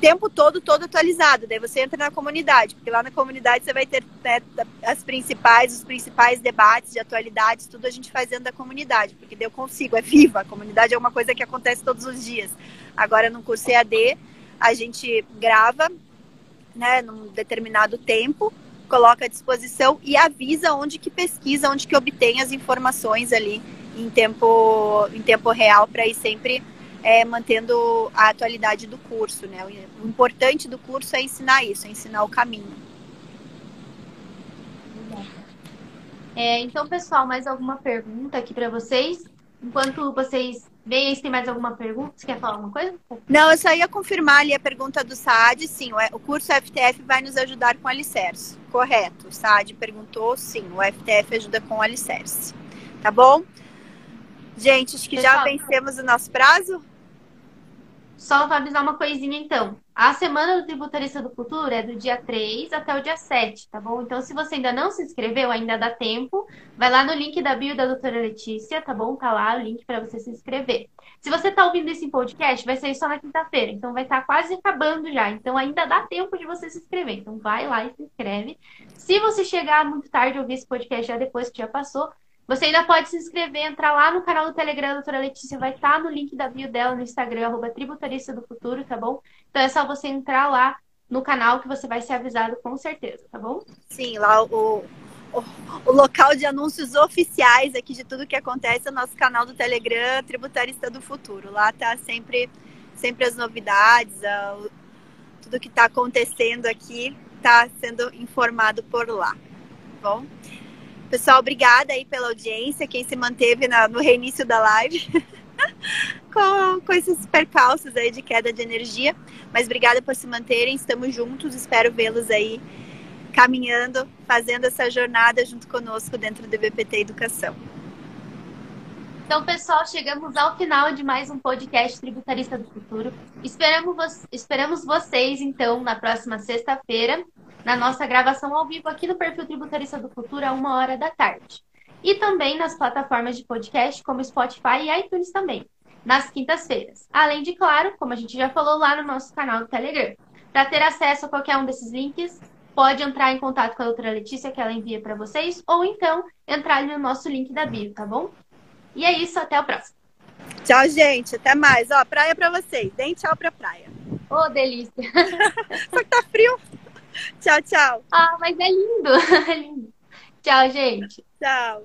tempo todo, todo atualizado. Daí você entra na comunidade, porque lá na comunidade você vai ter né, as principais, os principais debates de atualidades, tudo a gente faz dentro da comunidade, porque eu consigo, é viva. A comunidade é uma coisa que acontece todos os dias. Agora, no curso EAD, a gente grava, né, num determinado tempo, coloca à disposição e avisa onde que pesquisa, onde que obtém as informações ali em tempo, em tempo real para ir sempre é, mantendo a atualidade do curso, né? O importante do curso é ensinar isso, é ensinar o caminho. É, então, pessoal, mais alguma pergunta aqui para vocês? Enquanto vocês se tem mais alguma pergunta, você quer falar alguma coisa? Não, eu só ia confirmar ali a pergunta do Saad, sim, o curso FTF vai nos ajudar com o alicerce. Correto, o Saad perguntou, sim, o FTF ajuda com o alicerce. Tá bom? Gente, acho que Pessoal, já vencemos o nosso prazo. Só vou avisar uma coisinha então. A semana do Tributarista do Futuro é do dia 3 até o dia 7, tá bom? Então, se você ainda não se inscreveu, ainda dá tempo. Vai lá no link da bio da doutora Letícia, tá bom? Tá lá o link para você se inscrever. Se você tá ouvindo esse podcast, vai sair só na quinta-feira. Então, vai estar tá quase acabando já. Então, ainda dá tempo de você se inscrever. Então, vai lá e se inscreve. Se você chegar muito tarde ouvir esse podcast já depois que já passou, você ainda pode se inscrever, entrar lá no canal do Telegram da doutora Letícia, vai estar tá no link da bio dela no Instagram, arroba tributarista do futuro, tá bom? Então é só você entrar lá no canal que você vai ser avisado com certeza, tá bom? Sim, lá o, o, o local de anúncios oficiais aqui de tudo que acontece é o nosso canal do Telegram, Tributarista do Futuro. Lá tá sempre, sempre as novidades, a, tudo que está acontecendo aqui está sendo informado por lá, tá bom? Pessoal, obrigada aí pela audiência, quem se manteve na, no reinício da live. (laughs) com, com esses percalços aí de queda de energia. Mas obrigada por se manterem, estamos juntos, espero vê-los aí caminhando, fazendo essa jornada junto conosco dentro do BPT Educação. Então, pessoal, chegamos ao final de mais um podcast Tributarista do Futuro. Esperamos, esperamos vocês, então, na próxima sexta-feira, na nossa gravação ao vivo aqui no perfil Tributarista do Futuro, a uma hora da tarde. E também nas plataformas de podcast, como Spotify e iTunes também, nas quintas-feiras. Além de, claro, como a gente já falou lá no nosso canal do Telegram. Para ter acesso a qualquer um desses links, pode entrar em contato com a doutora Letícia, que ela envia para vocês, ou então entrar no nosso link da bio, tá bom? E é isso, até o próximo. Tchau, gente. Até mais. Ó, praia para vocês. Deem tchau pra praia. Ô, oh, delícia. (laughs) Só que tá frio. Tchau, tchau. Ah, mas é lindo. (laughs) é lindo. Tchau, gente. Tchau.